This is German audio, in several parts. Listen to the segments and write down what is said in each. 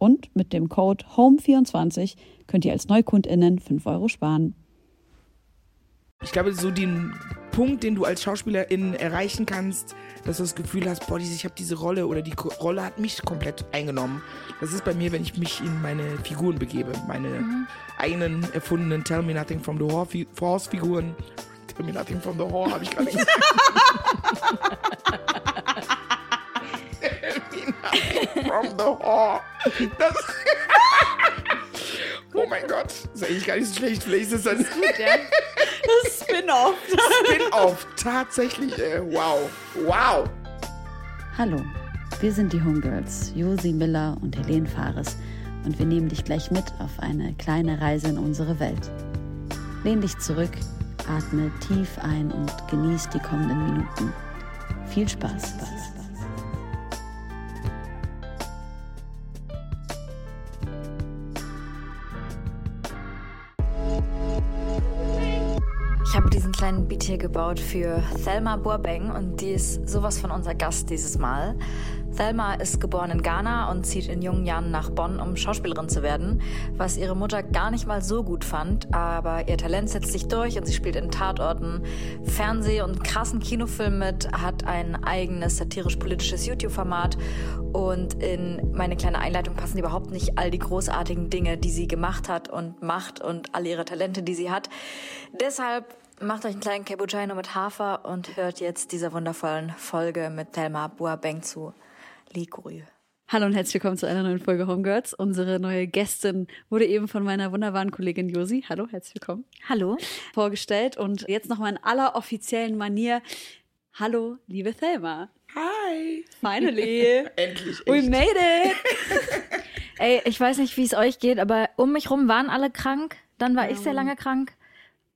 Und mit dem Code HOME24 könnt ihr als NeukundInnen 5 Euro sparen. Ich glaube, so den Punkt, den du als Schauspielerin erreichen kannst, dass du das Gefühl hast, boah, ich habe diese Rolle oder die Rolle hat mich komplett eingenommen. Das ist bei mir, wenn ich mich in meine Figuren begebe, meine mhm. eigenen erfundenen Tell Me Nothing from the Horse Figuren. Tell Me Nothing from the Horse habe ich gerade gesagt. from the Whore. Das oh mein Gott, das ist eigentlich gar nicht so schlecht. Vielleicht ist das, das gut, ja. Das Spin-off. Spin-off, tatsächlich. Äh, wow, wow. Hallo, wir sind die Homegirls, Josi Miller und Helene Fares und wir nehmen dich gleich mit auf eine kleine Reise in unsere Welt. Lehn dich zurück, atme tief ein und genieß die kommenden Minuten. Viel Spaß. Spaß. Kleinen Beat hier gebaut für Thelma Borbeng und die ist sowas von unser Gast dieses Mal. Thelma ist geboren in Ghana und zieht in jungen Jahren nach Bonn, um Schauspielerin zu werden, was ihre Mutter gar nicht mal so gut fand, aber ihr Talent setzt sich durch und sie spielt in Tatorten, Fernseh- und krassen Kinofilmen mit, hat ein eigenes satirisch-politisches YouTube-Format und in meine kleine Einleitung passen überhaupt nicht all die großartigen Dinge, die sie gemacht hat und macht und all ihre Talente, die sie hat. Deshalb Macht euch einen kleinen Cappuccino mit Hafer und hört jetzt dieser wundervollen Folge mit Thelma Boabeng zu. Likurü. Hallo und herzlich willkommen zu einer neuen Folge Homegirls. Unsere neue Gästin wurde eben von meiner wunderbaren Kollegin Josi, hallo, herzlich willkommen. Hallo. Vorgestellt und jetzt nochmal in aller offiziellen Manier. Hallo, liebe Thelma. Hi. Finally. Endlich. Echt. We made it. Ey, ich weiß nicht, wie es euch geht, aber um mich rum waren alle krank. Dann war ja. ich sehr lange krank.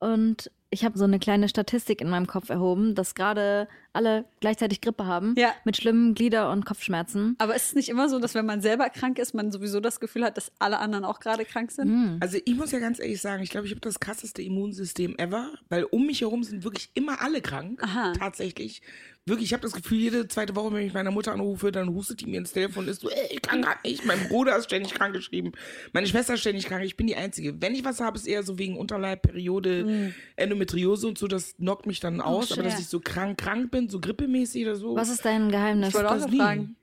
Und ich habe so eine kleine Statistik in meinem Kopf erhoben, dass gerade alle gleichzeitig Grippe haben ja. mit schlimmen Glieder- und Kopfschmerzen. Aber ist es nicht immer so, dass wenn man selber krank ist, man sowieso das Gefühl hat, dass alle anderen auch gerade krank sind? Mhm. Also ich muss ja ganz ehrlich sagen, ich glaube, ich habe das krasseste Immunsystem ever, weil um mich herum sind wirklich immer alle krank. Aha. Tatsächlich wirklich, ich habe das Gefühl, jede zweite Woche, wenn ich meine Mutter anrufe, dann hustet die mir ins Telefon und ist so, ey, ich kann gar nicht. Mein Bruder ist ständig krank geschrieben. Meine Schwester ist ständig krank. Ich bin die Einzige. Wenn ich was habe, ist eher so wegen Unterleib, Periode, mhm. Endometriose und so. Das knockt mich dann oh, aus. Oh, aber dass ich so krank, krank bin, so grippemäßig oder so. Was ist dein Geheimnis? Ich wollte auch fragen.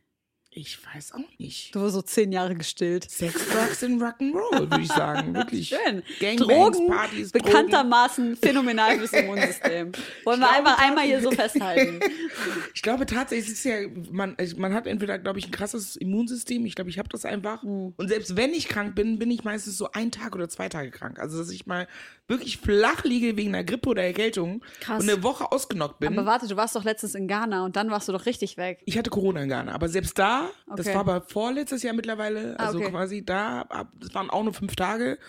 Ich weiß auch nicht. Du warst so zehn Jahre gestillt. Sex, Drugs und Rock'n'Roll, würde ich sagen. Wirklich. Schön. Gangbangs, Drogen, Partys, bekanntermaßen phänomenal fürs Immunsystem. Wollen wir einfach einmal hier so festhalten. Ich glaube tatsächlich, es ist ja, man, man hat entweder, glaube ich, ein krasses Immunsystem. Ich glaube, ich habe das einfach. Mhm. Und selbst wenn ich krank bin, bin ich meistens so ein Tag oder zwei Tage krank. Also, dass ich mal wirklich flach liege wegen einer Grippe oder Erkältung Krass. und eine Woche ausgenockt bin. Aber warte, du warst doch letztens in Ghana und dann warst du doch richtig weg. Ich hatte Corona in Ghana, aber selbst da okay. das war aber vorletztes Jahr mittlerweile, also okay. quasi da, das waren auch nur fünf Tage.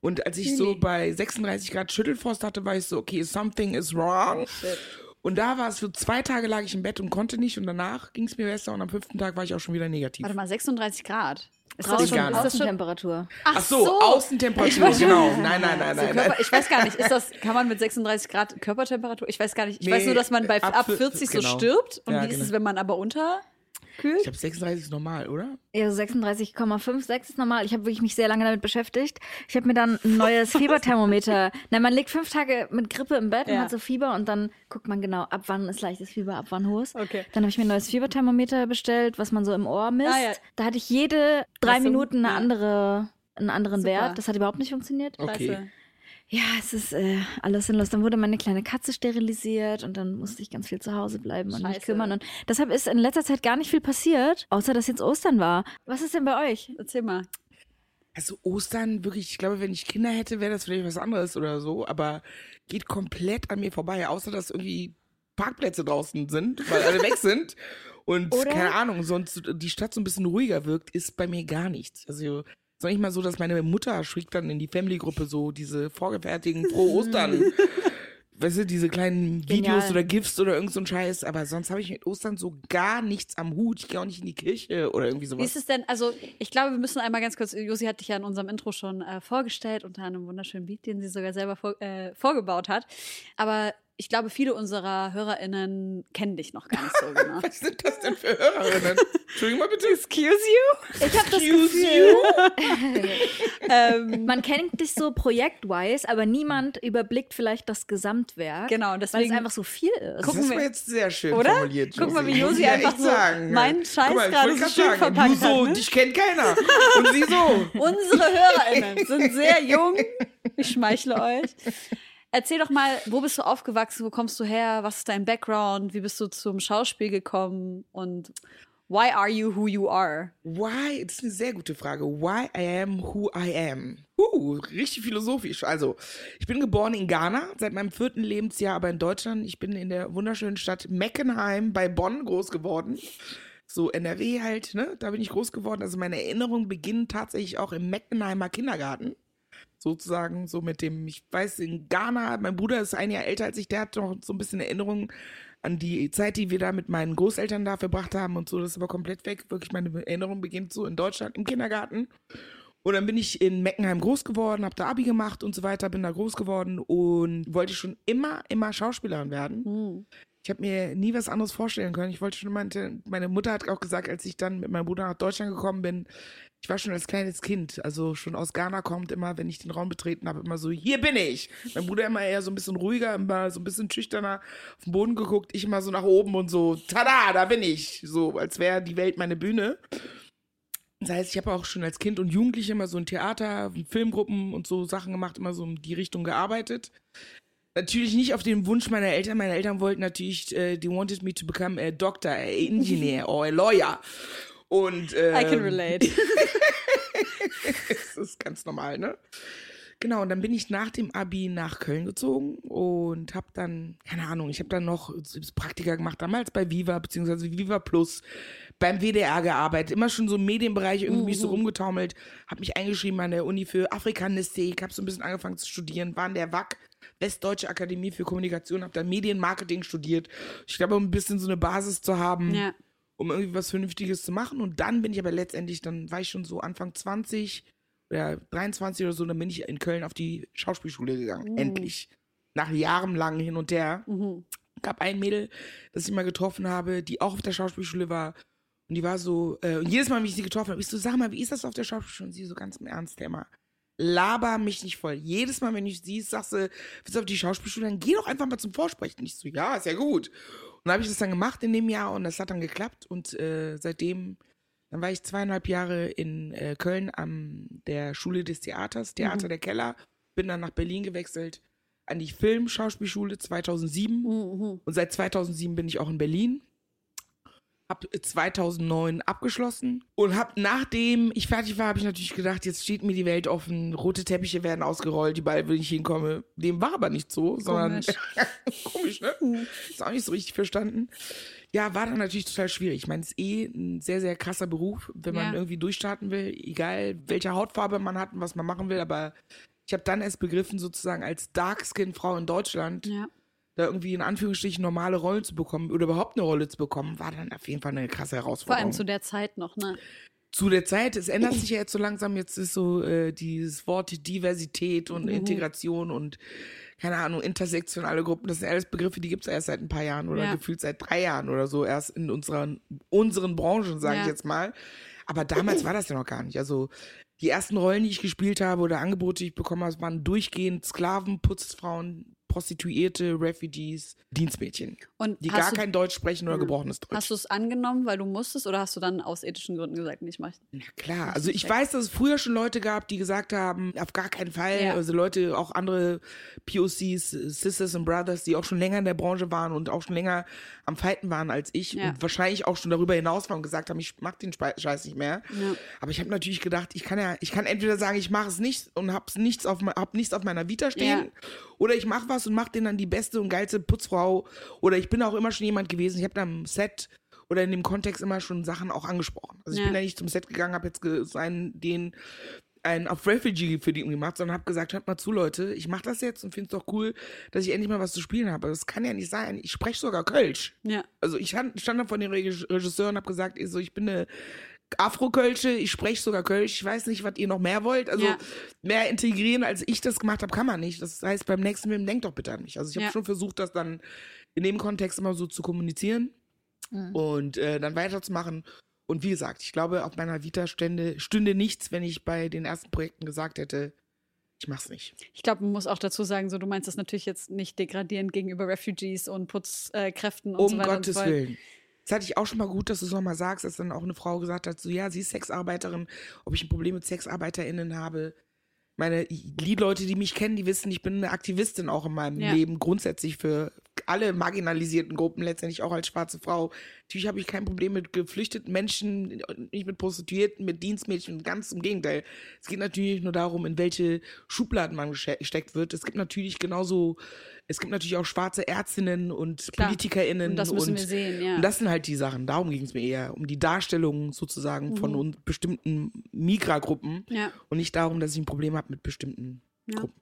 Und als ich so bei 36 Grad Schüttelfrost hatte, war ich so, okay, something is wrong. Shit. Und da war es für zwei Tage lag ich im Bett und konnte nicht und danach ging es mir besser und am fünften Tag war ich auch schon wieder negativ. Warte mal, 36 Grad. Ist das, schon, ist das Temperatur? Ach, Ach so, so, Außentemperatur, genau. Nein, nein, nein, nein, Körper, Ich weiß gar nicht, ist das, kann man mit 36 Grad Körpertemperatur? Ich weiß gar nicht. Ich nee, weiß nur, dass man bei ab, ab 40 genau. so stirbt. Und ja, wie ist genau. es, wenn man aber unter? Kühl? Ich glaube, 36 ist normal, oder? Ja, so 36,56 ist normal. Ich habe wirklich mich sehr lange damit beschäftigt. Ich habe mir dann ein neues Fieberthermometer. Na, man liegt fünf Tage mit Grippe im Bett und Ja. hat so Fieber und dann guckt man genau, ab wann ist leichtes Fieber, ab wann hohes. Okay. Dann habe ich mir ein neues Fieberthermometer bestellt, was man so im Ohr misst. Ah, ja. Da hatte ich jede drei Minuten eine andere, einen anderen Super. Wert. Das hat überhaupt nicht funktioniert. Okay. Scheiße. Ja, es ist äh, alles sinnlos. Dann wurde meine kleine Katze sterilisiert und dann musste ich ganz viel zu Hause bleiben und mich kümmern. Und deshalb ist in letzter Zeit gar nicht viel passiert, außer dass jetzt Ostern war. Was ist denn bei euch? Erzähl mal. Also Ostern, wirklich, ich glaube, wenn ich Kinder hätte, wäre das vielleicht was anderes oder so, aber geht komplett an mir vorbei, außer dass irgendwie Parkplätze draußen sind, weil alle weg sind. Und Oder? keine Ahnung, sonst die Stadt so ein bisschen ruhiger wirkt, ist bei mir gar nichts. Also ist noch nicht mal so, dass meine Mutter schickt dann in die Family-Gruppe so diese vorgefertigten Pro-Ostern. Weißt du, diese kleinen Videos Genial. oder GIFs oder irgend so ein Scheiß, aber sonst habe ich mit Ostern so gar nichts am Hut. Ich gehe auch nicht in die Kirche oder irgendwie Wie sowas. ist es denn, also ich glaube, wir müssen einmal ganz kurz, Josi hat dich ja in unserem Intro schon äh, vorgestellt, unter einem wunderschönen Beat, den sie sogar selber vor, äh, vorgebaut hat. Aber ich glaube, viele unserer HörerInnen kennen dich noch gar nicht so genau. Was sind das denn für Hörerinnen? Entschuldigung mal bitte. Excuse you? Ich habe das Excuse Gefühl, ähm, man kennt dich so projektwise, aber niemand überblickt vielleicht das Gesamtwerk. Genau, Weil es deswegen- einfach so viel ist. Gucken das wir- jetzt sehr schön Oder? formuliert. Guck mal, wie Josi ja einfach so sagen. meinen Scheiß mal, ich gerade so schön sagen, verpackt Du so, hat, ne? dich kennt keiner. Und sie so. Unsere HörerInnen sind sehr jung. Ich schmeichle euch. Erzähl doch mal, wo bist du aufgewachsen? Wo kommst du her? Was ist dein Background? Wie bist du zum Schauspiel gekommen? Und why are you who you are? Why? Das ist eine sehr gute Frage. Why I am who I am. Uh, richtig philosophisch. Also, ich bin geboren in Ghana, seit meinem vierten Lebensjahr aber in Deutschland. Ich bin in der wunderschönen Stadt Meckenheim bei Bonn groß geworden. So NRW halt, ne? Da bin ich groß geworden. Also meine Erinnerungen beginnen tatsächlich auch im Meckenheimer Kindergarten. Sozusagen, so mit dem, ich weiß, in Ghana, mein Bruder ist ein Jahr älter als ich, der hat noch so ein bisschen Erinnerungen an die Zeit, die wir da mit meinen Großeltern da verbracht haben und so. Das ist aber komplett weg. Wirklich, meine Erinnerung beginnt so in Deutschland im Kindergarten. Und dann bin ich in Meckenheim groß geworden, habe da Abi gemacht und so weiter, bin da groß geworden und wollte schon immer, immer Schauspielerin werden. Hm. Ich habe mir nie was anderes vorstellen können. Ich wollte schon immer, meine Mutter hat auch gesagt, als ich dann mit meinem Bruder nach Deutschland gekommen bin, ich war schon als kleines Kind, also schon aus Ghana kommt immer, wenn ich den Raum betreten habe, immer so, hier bin ich. Mein Bruder immer eher so ein bisschen ruhiger, immer so ein bisschen schüchterner auf den Boden geguckt, ich immer so nach oben und so, tada, da bin ich. So, als wäre die Welt meine Bühne. Das heißt, ich habe auch schon als Kind und Jugendliche immer so ein Theater, Filmgruppen und so Sachen gemacht, immer so in die Richtung gearbeitet. Natürlich nicht auf den Wunsch meiner Eltern. Meine Eltern wollten natürlich, äh, they wanted me to become a doctor, a engineer or a lawyer. Und ähm, I can relate. das ist ganz normal, ne? Genau, und dann bin ich nach dem Abi nach Köln gezogen und habe dann, keine Ahnung, ich habe dann noch Praktika gemacht, damals bei Viva, beziehungsweise Viva Plus, beim WDR gearbeitet, immer schon so im Medienbereich irgendwie mich so rumgetaumelt, habe mich eingeschrieben an der Uni für Afrikanistik, habe so ein bisschen angefangen zu studieren, war in der WAC, Westdeutsche Akademie für Kommunikation, habe dann Medienmarketing studiert. Ich glaube, um ein bisschen so eine Basis zu haben, Ja. um irgendwie was Vernünftiges zu machen. Und dann bin ich aber letztendlich, dann war ich schon so Anfang 20 oder 23 oder so, dann bin ich in Köln auf die Schauspielschule gegangen. Mhm. Endlich. Nach jahrelang hin und her. Mhm. Gab ein Mädel, das ich mal getroffen habe, die auch auf der Schauspielschule war. Und die war so, äh, und jedes Mal, wenn ich sie getroffen habe, ich so, sag mal, wie ist das auf der Schauspielschule? Und sie so ganz im Ernst, Thema. Laber mich nicht voll. Jedes Mal, wenn ich sie sagst du, willst du auf die Schauspielschule, dann geh doch einfach mal zum Vorsprechen. Ich so, ja, ist ja gut. Und dann habe ich das dann gemacht in dem Jahr und das hat dann geklappt. Und äh, seitdem, dann war ich zweieinhalb Jahre in äh, Köln an der Schule des Theaters, Theater der Keller. Bin dann nach Berlin gewechselt an die Filmschauspielschule 2007. Mhm. Und seit 2007 bin ich auch in Berlin. Hab 2009 abgeschlossen und hab nachdem ich fertig war, habe ich natürlich gedacht, jetzt steht mir die Welt offen, rote Teppiche werden ausgerollt, überall, wenn ich hinkomme. Dem war aber nicht so, sondern Komisch. komisch, ne? Ist auch nicht so richtig verstanden. Ja, war dann natürlich total schwierig. Ich meine, es ist eh ein sehr, sehr krasser Beruf, wenn man Ja. irgendwie durchstarten will, egal welche Hautfarbe man hat und was man machen will, aber ich habe dann erst begriffen, sozusagen als Darkskin-Frau in Deutschland, Ja. Da irgendwie in Anführungsstrichen normale Rollen zu bekommen oder überhaupt eine Rolle zu bekommen, war dann auf jeden Fall eine krasse Vor Herausforderung. allem zu der Zeit noch, ne? zu der Zeit, es ändert sich ja jetzt so langsam, jetzt ist so äh, dieses Wort Diversität und Mhm. Integration und keine Ahnung, intersektionale Gruppen, das sind alles Begriffe, die gibt es erst seit ein paar Jahren oder Ja. gefühlt seit drei Jahren oder so, erst in unseren, unseren Branchen, sage ich Ja. jetzt mal. Aber damals war das ja noch gar nicht. Also die ersten Rollen, die ich gespielt habe oder Angebote, die ich bekommen habe, waren durchgehend Sklaven, Putzfrauen, Prostituierte, Refugees, Dienstmädchen, Und die gar du, kein Deutsch sprechen oder gebrochenes Deutsch. Hast du es angenommen, weil du musstest, oder hast du dann aus ethischen Gründen gesagt, nicht mach ich? Na klar, also ich weiß, dass es früher schon Leute gab, die gesagt haben, auf gar keinen Fall, Ja. also Leute, auch andere POCs, Sisters and Brothers, die auch schon länger in der Branche waren und auch schon länger am Fighten waren als ich Ja. und wahrscheinlich auch schon darüber hinaus waren und gesagt haben, ich mach den Scheiß nicht mehr. Ja. Aber ich habe natürlich gedacht, ich kann ja, ich kann entweder sagen, ich mache es nicht und hab's nichts auf, hab nichts auf meiner Vita stehen, oder ich mache was und mach den dann die beste und geilste Putzfrau, oder ich bin auch immer schon jemand gewesen, ich habe da am Set oder in dem Kontext immer schon Sachen auch angesprochen. Also ich Ja. bin da nicht zum Set gegangen, habe jetzt einen, den einen auf Refugee für die gemacht, sondern habe gesagt, hört mal zu, Leute, ich mache das jetzt und finde es doch cool, dass ich endlich mal was zu spielen habe. Das kann ja nicht sein. Ich spreche sogar Kölsch. Ja. Also ich stand, stand da vor den Reg- Regisseur und habe gesagt, ich, so, ich bin eine Afro-Kölsche, ich spreche sogar Kölsch, ich weiß nicht, was ihr noch mehr wollt. Also Ja. mehr integrieren, als ich das gemacht habe, kann man nicht. Das heißt, beim nächsten Film denkt doch bitte an mich. Also ich habe Ja. schon versucht, das dann in dem Kontext immer so zu kommunizieren und äh, dann weiterzumachen. Und wie gesagt, ich glaube, auf meiner Vita stände, stünde nichts, wenn ich bei den ersten Projekten gesagt hätte, ich mach's nicht. Ich glaube, man muss auch dazu sagen, so du meinst das natürlich jetzt nicht degradierend gegenüber Refugees und Putzkräften und Um so weiter Gottes und so. Willen. Das hatte ich auch schon mal gut, dass du es nochmal sagst, dass dann auch eine Frau gesagt hat, so ja, sie ist Sexarbeiterin, ob ich ein Problem mit SexarbeiterInnen habe. Meine die Leute, die mich kennen, die wissen, ich bin eine Aktivistin auch in meinem Ja. Leben, grundsätzlich für alle marginalisierten Gruppen, letztendlich auch als schwarze Frau. Natürlich habe ich kein Problem mit geflüchteten Menschen, nicht mit Prostituierten, mit Dienstmädchen, ganz im Gegenteil. Es geht natürlich nur darum, in welche Schubladen man gesteckt wird. Es gibt natürlich genauso, es gibt natürlich auch schwarze Ärztinnen und Klar. PolitikerInnen. Und das müssen und, wir sehen, ja. Und das sind halt die Sachen. Darum ging es mir eher. Um die Darstellung sozusagen von Mhm. un bestimmten Migragruppen. Ja. Und nicht darum, dass ich ein Problem habe mit bestimmten Ja. Gruppen.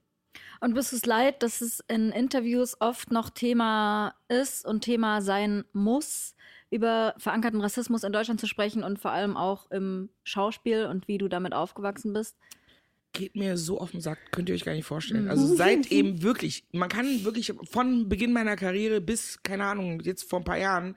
Und bist du es leid, dass es in Interviews oft noch Thema ist und Thema sein muss, über verankerten Rassismus in Deutschland zu sprechen und vor allem auch im Schauspiel und wie du damit aufgewachsen bist? Geht mir so auf den Sack, könnt ihr euch gar nicht vorstellen. Also seit eben wirklich, man kann wirklich von Beginn meiner Karriere bis, keine Ahnung, jetzt vor ein paar Jahren,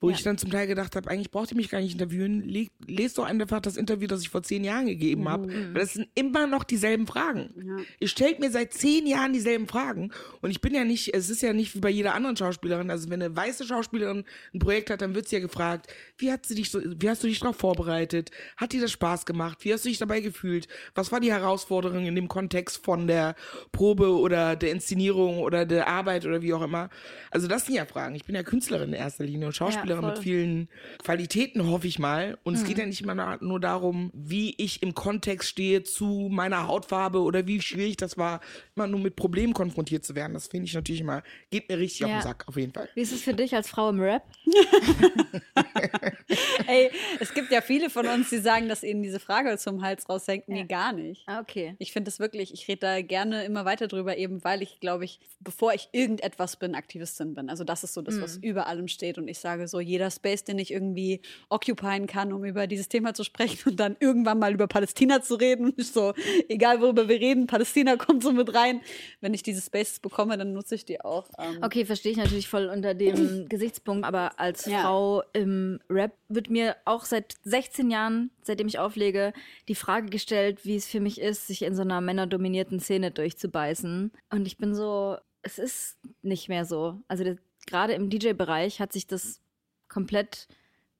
wo Ja. ich dann zum Teil gedacht habe, eigentlich braucht ihr mich gar nicht interviewen, Le lest doch einfach das Interview, das ich vor zehn Jahren gegeben habe, weil das sind immer noch dieselben Fragen. Ja. Ihr stellt mir seit zehn Jahren dieselben Fragen und ich bin ja nicht, es ist ja nicht wie bei jeder anderen Schauspielerin, also wenn eine weiße Schauspielerin ein Projekt hat, dann wird sie ja gefragt, wie hat sie dich so, wie hast du dich darauf vorbereitet? Hat dir das Spaß gemacht? Wie hast du dich dabei gefühlt? Was war die Herausforderung in dem Kontext von der Probe oder der Inszenierung oder der Arbeit oder wie auch immer? Also das sind ja Fragen. Ich bin ja Künstlerin in erster Linie und Schauspielerin mit voll. vielen Qualitäten, hoffe ich mal. Und es geht ja nicht immer nur darum, wie ich im Kontext stehe zu meiner Hautfarbe oder wie schwierig das war, immer nur mit Problemen konfrontiert zu werden. Das finde ich natürlich immer, geht mir richtig auf Ja. den Sack, auf jeden Fall. Wie ist es für dich als Frau im Rap? Ey, es gibt ja viele von uns, die sagen, dass ihnen diese Frage zum Hals raushängt. Nee, gar nicht. Ah, okay. Ich finde es wirklich, ich rede da gerne immer weiter drüber, eben weil ich, glaube ich, bevor ich irgendetwas bin, Aktivistin bin. Also das ist so das, was über allem steht. Und ich sage so, jeder Space, den ich irgendwie occupyen kann, um über dieses Thema zu sprechen und dann irgendwann mal über Palästina zu reden. So, egal worüber wir reden, Palästina kommt so mit rein. Wenn ich diese Spaces bekomme, dann nutze ich die auch. Ähm, Okay, verstehe ich natürlich voll unter dem Gesichtspunkt, aber als Ja. Frau im Rap wird mir auch seit 16 Jahren, seitdem ich auflege, die Frage gestellt, wie es für mich ist, sich in so einer männerdominierten Szene durchzubeißen. Und ich bin so, es ist nicht mehr so. Also das- gerade im DJ-Bereich hat sich das komplett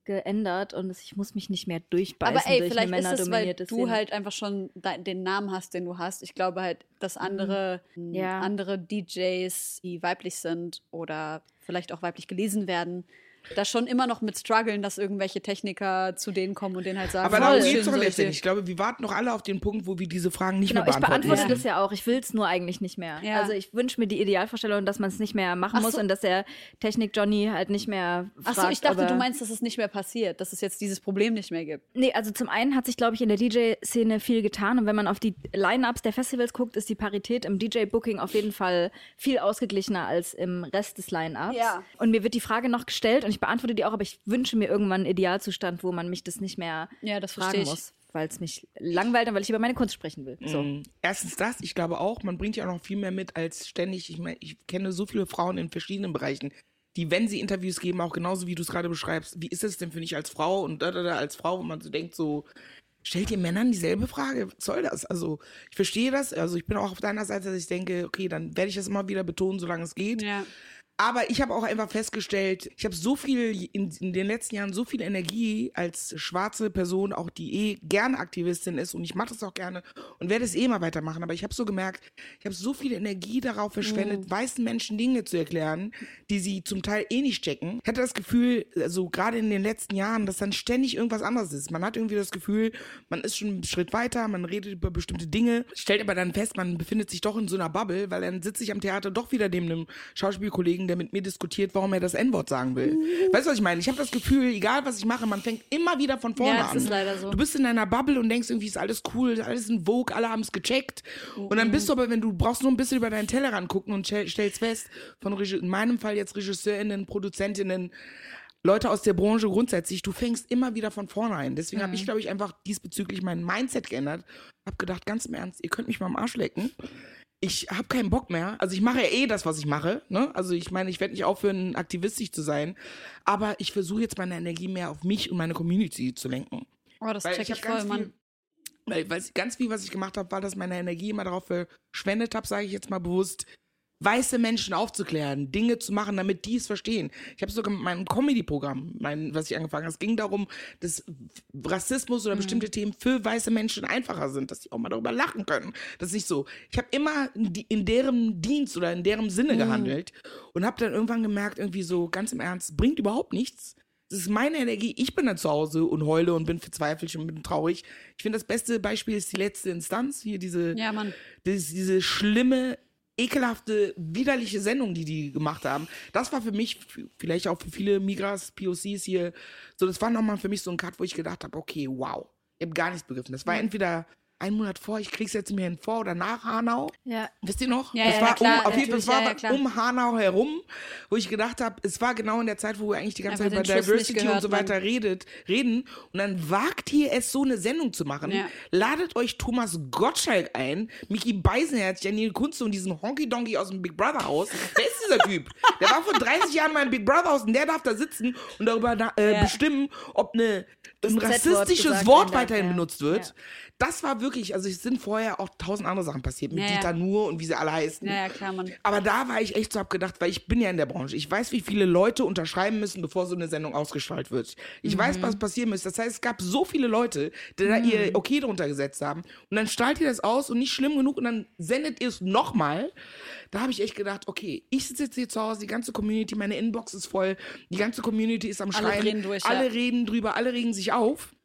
geändert und ich muss mich nicht mehr durchbeißen Aber ey, durch vielleicht ist es, weil du Szene. halt einfach schon de den Namen hast, den du hast. Ich glaube halt, dass andere, Mhm. Ja. andere DJs, die weiblich sind oder vielleicht auch weiblich gelesen werden, da schon immer noch mit strugglen, dass irgendwelche Techniker zu denen kommen und denen halt sagen, Aber darum schön geht es doch letztendlich. Ich glaube, wir warten noch alle auf den Punkt, wo wir diese Fragen nicht Genau, mehr ich beantworten beantworte müssen. das ja auch. Ich will es nur eigentlich nicht mehr. Ja. Also ich wünsche mir die Idealvorstellung, dass man es nicht mehr machen Ach muss so. und dass der Technik-Johnny halt nicht mehr fragt. Ach so, ich dachte, du meinst, dass es nicht mehr passiert, dass es jetzt dieses Problem nicht mehr gibt. Nee, also zum einen hat sich, glaube ich, in der DJ-Szene viel getan. Und wenn man auf die Line-Ups der Festivals guckt, ist die Parität im DJ-Booking auf jeden Fall viel ausgeglichener als im Rest des Line-Ups. Ja. Und mir wird die Frage noch gestellt, und ich beantworte die auch, aber ich wünsche mir irgendwann einen Idealzustand, wo man mich das nicht mehr Ja, das fragen muss, weil es mich langweilt und weil ich über meine Kunst sprechen will. So. Mm, Erstens das, ich glaube auch, man bringt ja auch noch viel mehr mit als ständig. Ich meine, ich kenne so viele Frauen in verschiedenen Bereichen, die, wenn sie Interviews geben, auch genauso wie du es gerade beschreibst, wie ist es denn für dich als Frau und da, da, da als Frau, und man so denkt so, stellt ihr Männern dieselbe Frage? Was soll das? Also, ich verstehe das. Also, ich bin auch auf deiner Seite, dass ich denke, okay, dann werde ich das immer wieder betonen, solange es geht. Ja. Aber ich habe auch einfach festgestellt, ich habe so viel in, in den letzten Jahren so viel Energie als schwarze Person, auch die eh gerne Aktivistin ist und ich mache das auch gerne und werde es eh mal weitermachen. Aber ich habe so gemerkt, ich habe so viel Energie darauf verschwendet, weißen Menschen Dinge zu erklären, die sie zum Teil eh nicht checken. Ich hatte das Gefühl, also gerade in den letzten Jahren, dass dann ständig irgendwas anderes ist. Man hat irgendwie das Gefühl, man ist schon einen Schritt weiter, man redet über bestimmte Dinge, stellt aber dann fest, man befindet sich doch in so einer Bubble, weil dann sitze ich am Theater doch wieder neben einem Schauspielkollegen, der mit mir diskutiert, warum er das N-Wort sagen will. Weißt du, was ich meine? Ich habe das Gefühl, egal was ich mache, man fängt immer wieder von vorne Ja, das an. ist leider so. Du bist in deiner Bubble und denkst irgendwie, ist alles cool, ist alles in Vogue, alle haben es gecheckt. Und dann bist du aber, wenn du brauchst nur ein bisschen über deinen Teller rangucken und stell- stellst fest, von in meinem Fall jetzt RegisseurInnen, Produzentinnen, Leute aus der Branche grundsätzlich, du fängst immer wieder von vorne ein. Deswegen habe ich, glaube ich, einfach diesbezüglich mein Mindset geändert. Hab gedacht, ganz im Ernst, ihr könnt mich mal am Arsch lecken. Ich habe keinen Bock mehr. Also ich mache ja eh das, was ich mache. Ne? Also ich meine, ich werde nicht aufhören, aktivistisch zu sein. Aber ich versuche jetzt meine Energie mehr auf mich und meine Community zu lenken. Oh, das Weil check ich ich voll, viel, Mann. weil, weil ganz viel, was ich gemacht habe, war, dass meine Energie immer darauf verschwendet habe, sage ich jetzt mal bewusst, weiße Menschen aufzuklären, Dinge zu machen, damit die es verstehen. Ich habe sogar mit meinem Comedy-Programm, mein, was ich angefangen habe, es ging darum, dass Rassismus oder bestimmte Themen für weiße Menschen einfacher sind, dass sie auch mal darüber lachen können. Das ist nicht so. Ich habe immer in, deren Dienst oder in deren Sinne gehandelt und habe dann irgendwann gemerkt, irgendwie so ganz im Ernst, bringt überhaupt nichts. Das ist meine Energie. Ich bin dann zu Hause und heule und bin verzweifelt und bin traurig. Ich finde, das beste Beispiel ist die letzte Instanz. Hier diese, Ja, Mann. das, diese schlimme, ekelhafte, widerliche Sendung, die die gemacht haben. Das war für mich, vielleicht auch für viele Migras, POCs hier, so, das war nochmal für mich so ein Cut, wo ich gedacht habe, okay, wow. Ich habe gar nichts begriffen. Das war entweder ein Monat vor, ich krieg's jetzt mir hin vor oder nach Hanau. Ja. Wisst ihr noch? Ja, das ja, war klar, um, auf jeden Fall, es war ja, um Hanau herum, wo ich gedacht habe, es war genau in der Zeit, wo wir eigentlich die ganze Einfach Zeit über Diversity und gehört, so weiter redet, reden. Und dann wagt ihr es, so eine Sendung zu machen. Ja. Ladet euch Thomas Gottschalk ein, Mickey Beisenherz, Janine Kunze und diesen Honky Donky aus dem Big Brother Haus. Wer ist dieser Typ? Der war vor 30 Jahren mal im Big Brother Haus und der darf da sitzen und darüber äh, bestimmen, ob eine, ein rassistisches Wort weiterhin ja. benutzt wird. Ja. Das war wirklich, also es sind vorher auch tausend andere Sachen passiert, mit Ja, ja. Dieter Nuhr und wie sie alle heißen. Ja, ja, klar, Mann. Aber da war ich echt so abgedacht, weil ich bin ja in der Branche. Ich weiß, wie viele Leute unterschreiben müssen, bevor so eine Sendung ausgestrahlt wird. Ich weiß, Mhm. was passieren muss. Das heißt, es gab so viele Leute, die da ihr Okay drunter gesetzt haben. Und dann strahlt ihr das aus und nicht schlimm genug und dann sendet ihr es nochmal. Da habe ich echt gedacht, okay, ich sitze jetzt hier zu Hause, die ganze Community, meine Inbox ist voll, die ganze Community ist am Alle Schreien. drehen durch, alle ja. reden drüber, alle regen sich auf.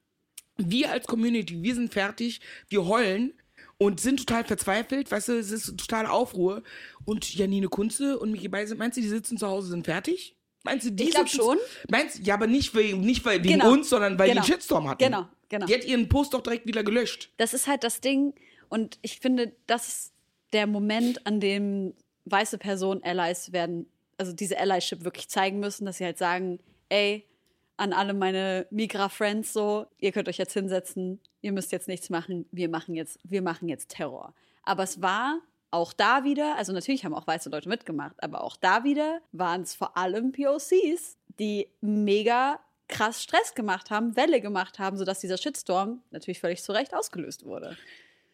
Wir als Community, wir sind fertig, wir heulen und sind total verzweifelt, weißt du, es ist total Aufruhr. Und Janine Kunze und Micky Beise, meinst du, die sitzen zu Hause, sind fertig? Meinst du, die Ich glaub sitzen- schon. Meinst ja, aber nicht wegen, nicht wegen Genau. uns, sondern weil Genau. die einen Shitstorm hatten. Genau, genau. Die hat ihren Post doch direkt wieder gelöscht. Das ist halt das Ding. Und ich finde, das ist der Moment, an dem weiße Personen Allies werden, also diese Allyship wirklich zeigen müssen, dass sie halt sagen, ey, an alle meine Migra-Friends so, ihr könnt euch jetzt hinsetzen, ihr müsst jetzt nichts machen, wir machen jetzt, wir machen jetzt Terror. Aber es war auch da wieder, also natürlich haben auch weiße Leute mitgemacht, aber auch da wieder waren es vor allem POCs, die mega krass Stress gemacht haben, Welle gemacht haben, sodass dieser Shitstorm natürlich völlig zu Recht ausgelöst wurde.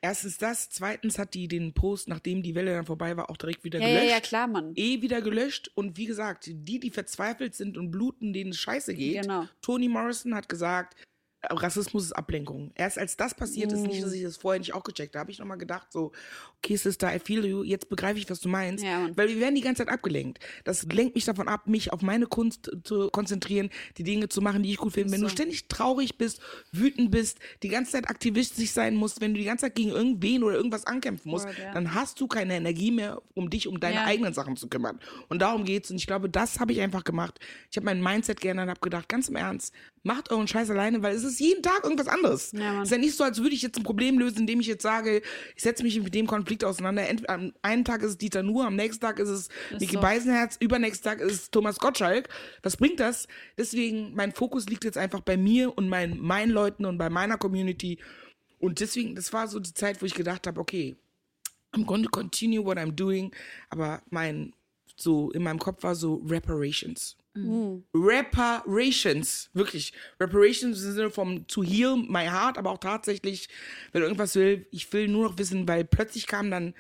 Erstens das, zweitens hat die den Post, nachdem die Welle dann vorbei war, auch direkt wieder Ja, ja, gelöscht. ja, klar, Mann. eh wieder gelöscht und wie gesagt, die, die verzweifelt sind und bluten, denen es scheiße geht. Genau. Toni Morrison hat gesagt, Rassismus ist Ablenkung. Erst als das passiert ist, Mm. nicht, dass ich das vorher nicht auch gecheckt habe, habe ich nochmal gedacht, so, okay, Sister, I feel you, jetzt begreife ich, was du meinst. Ja. Weil wir werden die ganze Zeit abgelenkt. Das lenkt mich davon ab, mich auf meine Kunst zu konzentrieren, die Dinge zu machen, die ich gut finde. Wenn So. du ständig traurig bist, wütend bist, die ganze Zeit aktivistisch sein musst, wenn du die ganze Zeit gegen irgendwen oder irgendwas ankämpfen musst, Word, ja. dann hast du keine Energie mehr, um dich um deine Ja. eigenen Sachen zu kümmern. Und darum geht's. Und ich glaube, das habe ich einfach gemacht. Ich habe mein Mindset geändert und habe gedacht, ganz im Ernst, macht euren Scheiß alleine, weil es ist jeden Tag irgendwas anderes. Ja, es ist ja nicht so, als würde ich jetzt ein Problem lösen, indem ich jetzt sage, ich setze mich mit dem Konflikt auseinander. Ent am einen Tag ist es Dieter Nuhr, am nächsten Tag ist es Niki so. Beisenherz, übernächsten Tag ist es Thomas Gottschalk. Was bringt das? Deswegen, mein Fokus liegt jetzt einfach bei mir und mein, meinen Leuten und bei meiner Community. Und deswegen, das war so die Zeit, wo ich gedacht habe, okay, I'm going to continue what I'm doing. Aber mein, so in meinem Kopf war so Reparations. Reparations, wirklich. Reparations im Sinne vom to heal my heart, aber auch tatsächlich, wenn irgendwas will, ich will nur noch wissen, weil plötzlich kam dann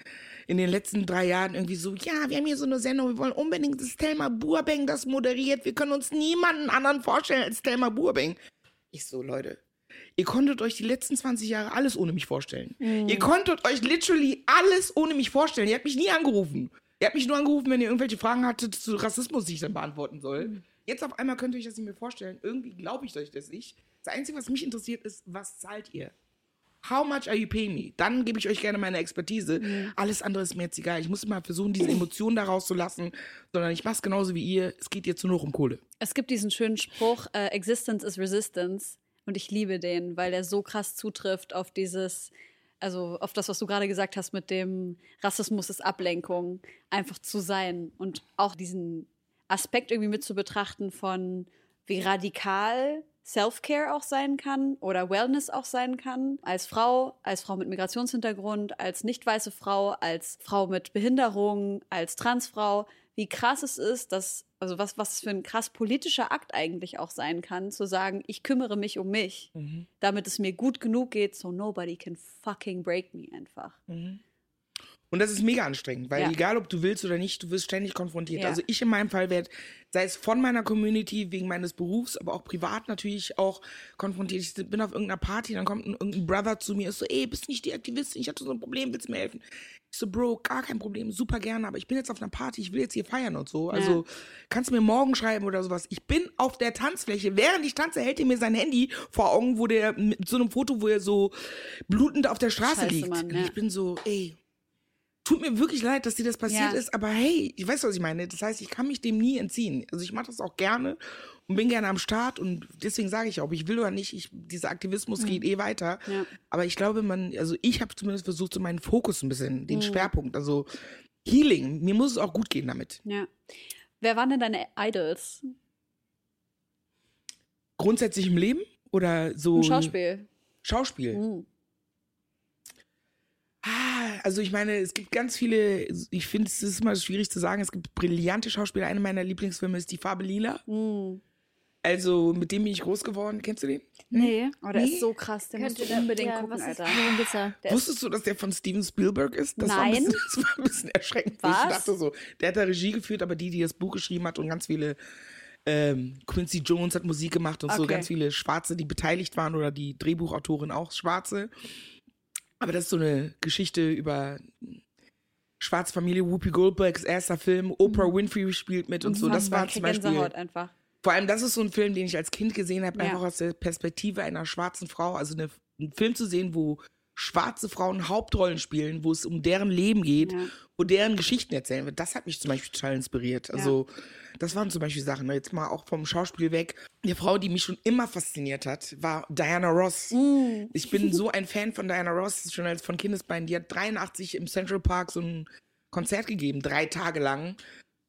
in den letzten drei Jahren irgendwie so, ja, wir haben hier so eine Sendung, wir wollen unbedingt, dass Thelma Burbank das moderiert, wir können uns niemanden anderen vorstellen als Thelma Burbank. Ich so, Leute, ihr konntet euch die letzten 20 Jahre alles ohne mich vorstellen. Ihr konntet euch literally alles ohne mich vorstellen. Ihr habt mich nie angerufen. Ihr habt mich nur angerufen, wenn ihr irgendwelche Fragen hattet zu Rassismus, die ich dann beantworten soll. Jetzt auf einmal könnt ihr euch das nicht mehr vorstellen. Irgendwie glaube ich euch das nicht. Das Einzige, was mich interessiert, ist, was zahlt ihr? How much are you paying me? Dann gebe ich euch gerne meine Expertise. Alles andere ist mir jetzt egal. Ich muss mal versuchen, diese Emotionen da rauszulassen, sondern ich mache es genauso wie ihr. Es geht jetzt nur noch um Kohle. Es gibt diesen schönen Spruch, äh, Existence is Resistance. Und ich liebe den, weil der so krass zutrifft auf dieses, also auf das, was du gerade gesagt hast mit dem Rassismus ist Ablenkung, einfach zu sein und auch diesen Aspekt irgendwie mit zu betrachten von, wie radikal Self-Care auch sein kann oder Wellness auch sein kann. Als Frau, als Frau mit Migrationshintergrund, als nicht weiße Frau, als Frau mit Behinderung, als Transfrau, wie krass es ist, dass, also was, was für ein krass politischer Akt eigentlich auch sein kann, zu sagen, ich kümmere mich um mich, damit es mir gut genug geht, so nobody can fucking break me einfach. Und das ist mega anstrengend, weil Ja. egal, ob du willst oder nicht, du wirst ständig konfrontiert. Ja. Also ich in meinem Fall werde, sei es von meiner Community, wegen meines Berufs, aber auch privat natürlich auch konfrontiert. Ich bin auf irgendeiner Party, dann kommt ein, irgendein Brother zu mir, ist so, ey, bist nicht die Aktivistin, ich hatte so ein Problem, willst du mir helfen? Ich so, Bro, gar kein Problem, super gerne, aber ich bin jetzt auf einer Party, ich will jetzt hier feiern und so. Also kannst du mir morgen schreiben oder sowas. Ich bin auf der Tanzfläche. Während ich tanze, hält er mir sein Handy vor Augen, wo der mit so einem Foto, wo er so blutend auf der Straße Scheiße, liegt. Mann, und ich bin so, ey, tut mir wirklich leid, dass dir das passiert Ja. ist, aber hey, ich weiß, was ich meine. Das heißt, ich kann mich dem nie entziehen. Also ich mache das auch gerne und bin gerne am Start und deswegen sage ich auch, ob ich will oder nicht, ich, dieser Aktivismus geht eh weiter. Mhm. Ja. Aber ich glaube, man, also ich habe zumindest versucht, so meinen Fokus ein bisschen, Mhm. den Schwerpunkt, also Healing, mir muss es auch gut gehen damit. Ja. Wer waren denn deine Idols? Grundsätzlich im Leben oder so? Im Schauspiel. Schauspiel. Mhm. Also ich meine, es gibt ganz viele, ich finde, es ist immer schwierig zu sagen, es gibt brillante Schauspieler. Einer meiner Lieblingsfilme ist Die Farbe Lila. Mhm. Also mit dem bin ich groß geworden. Kennst du den? Nee. Oh, der Nee. ist so krass, den musst du Könnte- unbedingt ja, gucken, was ist- Alter. Der Wusstest du, dass der von Steven Spielberg ist? Das War ein Nein. bisschen, das war ein bisschen erschreckend. Was? Ich dachte so, der hat da Regie geführt, aber die, die das Buch geschrieben hat und ganz viele, ähm, Quincy Jones hat Musik gemacht und so, Okay. ganz viele Schwarze, die beteiligt waren oder die Drehbuchautorin auch Schwarze. Aber das ist so eine Geschichte über schwarze Familie, Whoopi Goldbergs erster Film, Oprah Winfrey spielt mit und so. Das war zum Beispiel. Gänsehaut einfach. Vor allem, das ist so ein Film, den ich als Kind gesehen habe, Ja. einfach aus der Perspektive einer schwarzen Frau. Also eine, einen Film zu sehen, wo schwarze Frauen Hauptrollen spielen, wo es um deren Leben geht, Ja. wo deren Geschichten erzählen wird. Das hat mich zum Beispiel total inspiriert. Also, das waren zum Beispiel Sachen. ne, Jetzt mal auch vom Schauspiel weg. Eine Frau, die mich schon immer fasziniert hat, war Diana Ross. Mm. Ich bin so ein Fan von Diana Ross, schon als von Kindesbeinen. Die hat 83 im Central Park so ein Konzert gegeben, drei Tage lang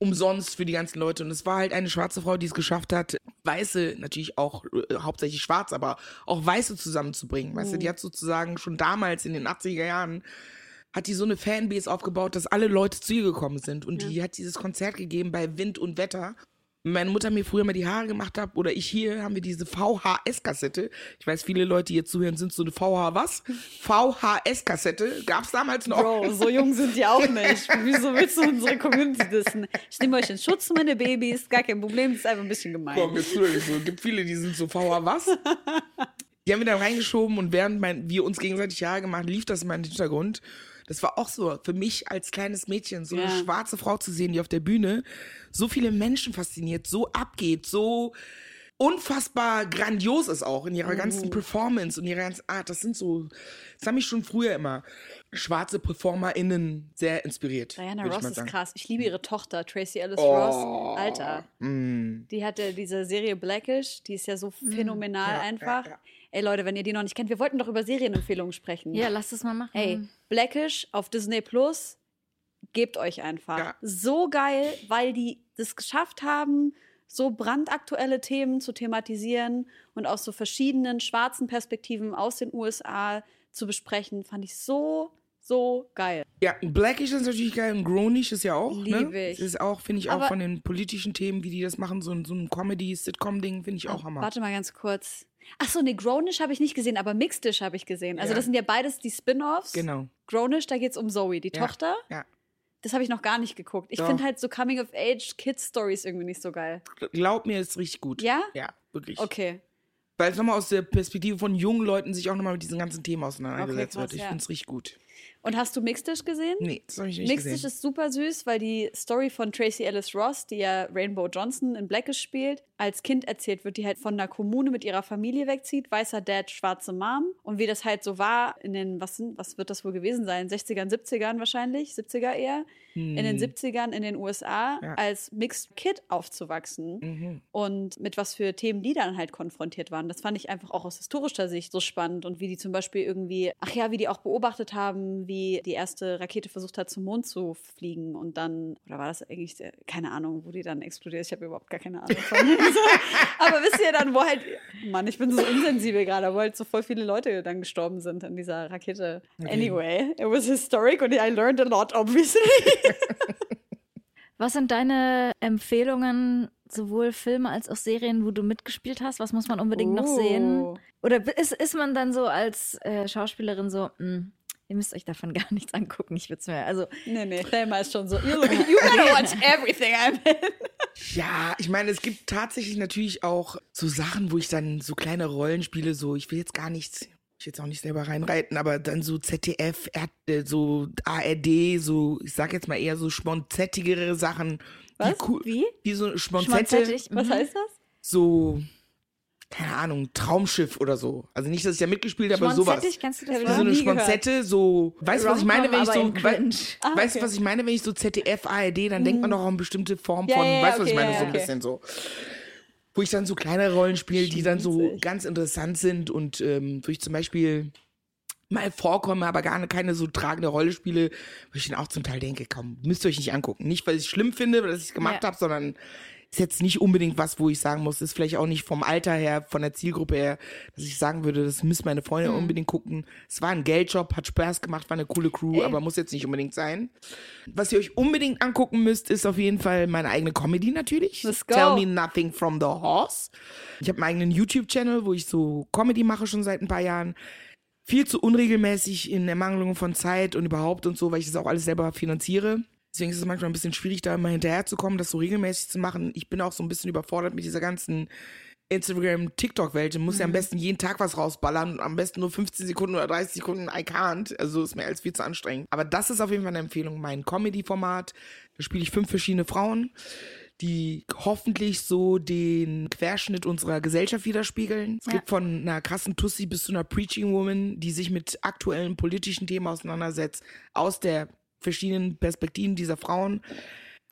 umsonst für die ganzen Leute. Und es war halt eine schwarze Frau, die es geschafft hat, Weiße, natürlich auch äh, hauptsächlich schwarz, aber auch Weiße zusammenzubringen. Weißt du, die hat sozusagen schon damals in den 80er Jahren hat die so eine Fanbase aufgebaut, dass alle Leute zu ihr gekommen sind. Und die hat dieses Konzert gegeben bei Wind und Wetter. Meine Mutter mir früher mal die Haare gemacht hat oder ich hier, haben wir diese VHS-Kassette. Ich weiß, viele Leute, die jetzt zuhören, sind so eine VH was? VHS-Kassette. Gab es damals noch. Bro, so jung sind die auch nicht. Wieso willst du unsere Community dissen? Ich nehme euch in Schutz, meine Babys. Gar kein Problem, das ist einfach ein bisschen gemein. Komm, jetzt wirklich so. gibt viele, die sind so VH was? Die haben wir dann reingeschoben und während mein, wir uns gegenseitig Jahre gemacht, lief das in meinem Hintergrund. Das war auch so für mich als kleines Mädchen, so eine Ja. schwarze Frau zu sehen, die auf der Bühne so viele Menschen fasziniert, so abgeht, so unfassbar grandios ist auch in ihrer ganzen Performance und ihrer ganzen Art. Das sind so, das haben mich schon früher immer schwarze PerformerInnen sehr inspiriert. Diana Ross ist krass. Ich liebe ihre Tochter, Tracy Ellis Oh. Ross. Alter. Mm. Die hatte diese Serie Blackish, die ist ja so phänomenal Ja, einfach. ja, ja. Ey Leute, wenn ihr die noch nicht kennt, wir wollten doch über Serienempfehlungen sprechen. Ja, lass das mal machen. Ey, Blackish auf Disney Plus, gebt euch einfach. Ja. So geil, weil die das geschafft haben, so brandaktuelle Themen zu thematisieren und aus so verschiedenen schwarzen Perspektiven aus den USA zu besprechen, fand ich so, so geil. Ja, Blackish ist natürlich geil und Grownish ist ja auch. Lieb ne? ich. Das ist auch, finde ich, auch Aber- von den politischen Themen, wie die das machen, so, ein- so ein Comedy-Sitcom-Ding, finde ich auch Ah, Hammer. Warte mal ganz kurz. Ach so, nee, Grownish habe ich nicht gesehen, aber Mixedish habe ich gesehen. Also Ja. das sind ja beides die Spin-offs. Genau. Grownish, da geht es um Zoe, die Ja, Tochter. Ja. Das habe ich noch gar nicht geguckt. Ich finde halt so Coming-of-Age-Kids-Stories irgendwie nicht so geil. Glaub mir, ist richtig gut. Ja? Ja, wirklich. Okay. Weil es nochmal aus der Perspektive von jungen Leuten sich auch nochmal mit diesen ganzen Themen auseinandergesetzt Okay, krass, wird. Ich ja. finde es richtig gut. Und hast du Mixedish gesehen? Nee, das habe ich nicht Mixedish gesehen. ist super süß, weil die Story von Tracy Ellis Ross, die ja Rainbow Johnson in Blackish spielt, als Kind erzählt wird, die halt von einer Kommune mit ihrer Familie wegzieht, weißer Dad, schwarze Mom. Und wie das halt so war in den, was, sind, was wird das wohl gewesen sein? 60ern, 70ern wahrscheinlich, 70er eher. In den 70ern in den USA Ja. als Mixed Kid aufzuwachsen Mhm. und mit was für Themen die dann halt konfrontiert waren. Das fand ich einfach auch aus historischer Sicht so spannend und wie die zum Beispiel irgendwie, ach ja, wie die auch beobachtet haben, wie die erste Rakete versucht hat, zum Mond zu fliegen und dann, oder war das eigentlich, der- keine Ahnung, wo die dann explodiert? Ich habe überhaupt gar keine Ahnung von. Aber wisst ihr dann, wo halt, Mann, ich bin so unsensibel gerade, wo halt so voll viele Leute dann gestorben sind in dieser Rakete. Anyway, it was historic and I learned a lot, obviously. Was sind deine Empfehlungen, sowohl Filme als auch Serien, wo du mitgespielt hast? Was muss man unbedingt noch sehen? Oh. Oder ist, ist man dann so als äh, Schauspielerin so, "Hm, ihr müsst euch davon gar nichts angucken, ich will's mehr. Also, Nee, nee, Thelma ist schon so, you, you gotta watch everything I'm in. Ja, ich meine, es gibt tatsächlich natürlich auch so Sachen, wo ich dann so kleine Rollen spiele, so, ich will jetzt gar nichts, ich jetzt auch nicht selber reinreiten, aber dann so ZDF, R- äh, so ARD, so, ich sag jetzt mal eher so schmonzettigere Sachen. Was? Cool, wie? Wie so Schmonzettig? Was Mhm. heißt das? so, keine Ahnung, Traumschiff oder so. Also nicht, dass ich da mitgespielt habe, aber sowas. Kennst du das Wie so eine. Schmonzette, so, weißt du, was ich meine, wenn ich so. Ah, weißt du, okay. was ich meine, wenn ich so ZDF, ARD, dann denkt man doch auch an bestimmte Form von, ja, ja, weißt du, was ich okay, meine, ja, so ein okay. bisschen so. Wo ich dann so kleine Rollen spiele, die dann so ganz interessant sind und ähm, wo ich zum Beispiel mal vorkomme, aber gar keine so tragende Rolle spiele, wo ich dann auch zum Teil denke, komm, müsst ihr euch nicht angucken. Nicht, weil ich es schlimm finde, dass ich es gemacht Ja. habe, sondern ist jetzt nicht unbedingt was, wo ich sagen muss, ist vielleicht auch nicht vom Alter her, von der Zielgruppe her, dass ich sagen würde, das müssen meine Freunde Mhm. unbedingt gucken. Es war ein Geldjob, hat Spaß gemacht, war eine coole Crew, aber muss jetzt nicht unbedingt sein. Was ihr euch unbedingt angucken müsst, ist auf jeden Fall meine eigene Comedy natürlich. Let's go. Tell me nothing from the horse. Ich habe meinen eigenen YouTube-Channel, wo ich so Comedy mache schon seit ein paar Jahren. Viel zu unregelmäßig in Ermangelung von Zeit und überhaupt und so, weil ich das auch alles selber finanziere. Deswegen ist es manchmal ein bisschen schwierig, da immer hinterherzukommen, das so regelmäßig zu machen. Ich bin auch so ein bisschen überfordert mit dieser ganzen Instagram, TikTok-Welt. Ich muss ja am besten jeden Tag was rausballern und am besten nur 15 Sekunden oder 30 Sekunden. I can't. Also ist mir alles viel zu anstrengend. Aber das ist auf jeden Fall eine Empfehlung. Mein Comedy-Format. Da spiele ich fünf verschiedene Frauen, die hoffentlich so den Querschnitt unserer Gesellschaft widerspiegeln. Es Ja. gibt von einer krassen Tussi bis zu einer Preaching Woman, die sich mit aktuellen politischen Themen auseinandersetzt, aus der verschiedenen Perspektiven dieser Frauen.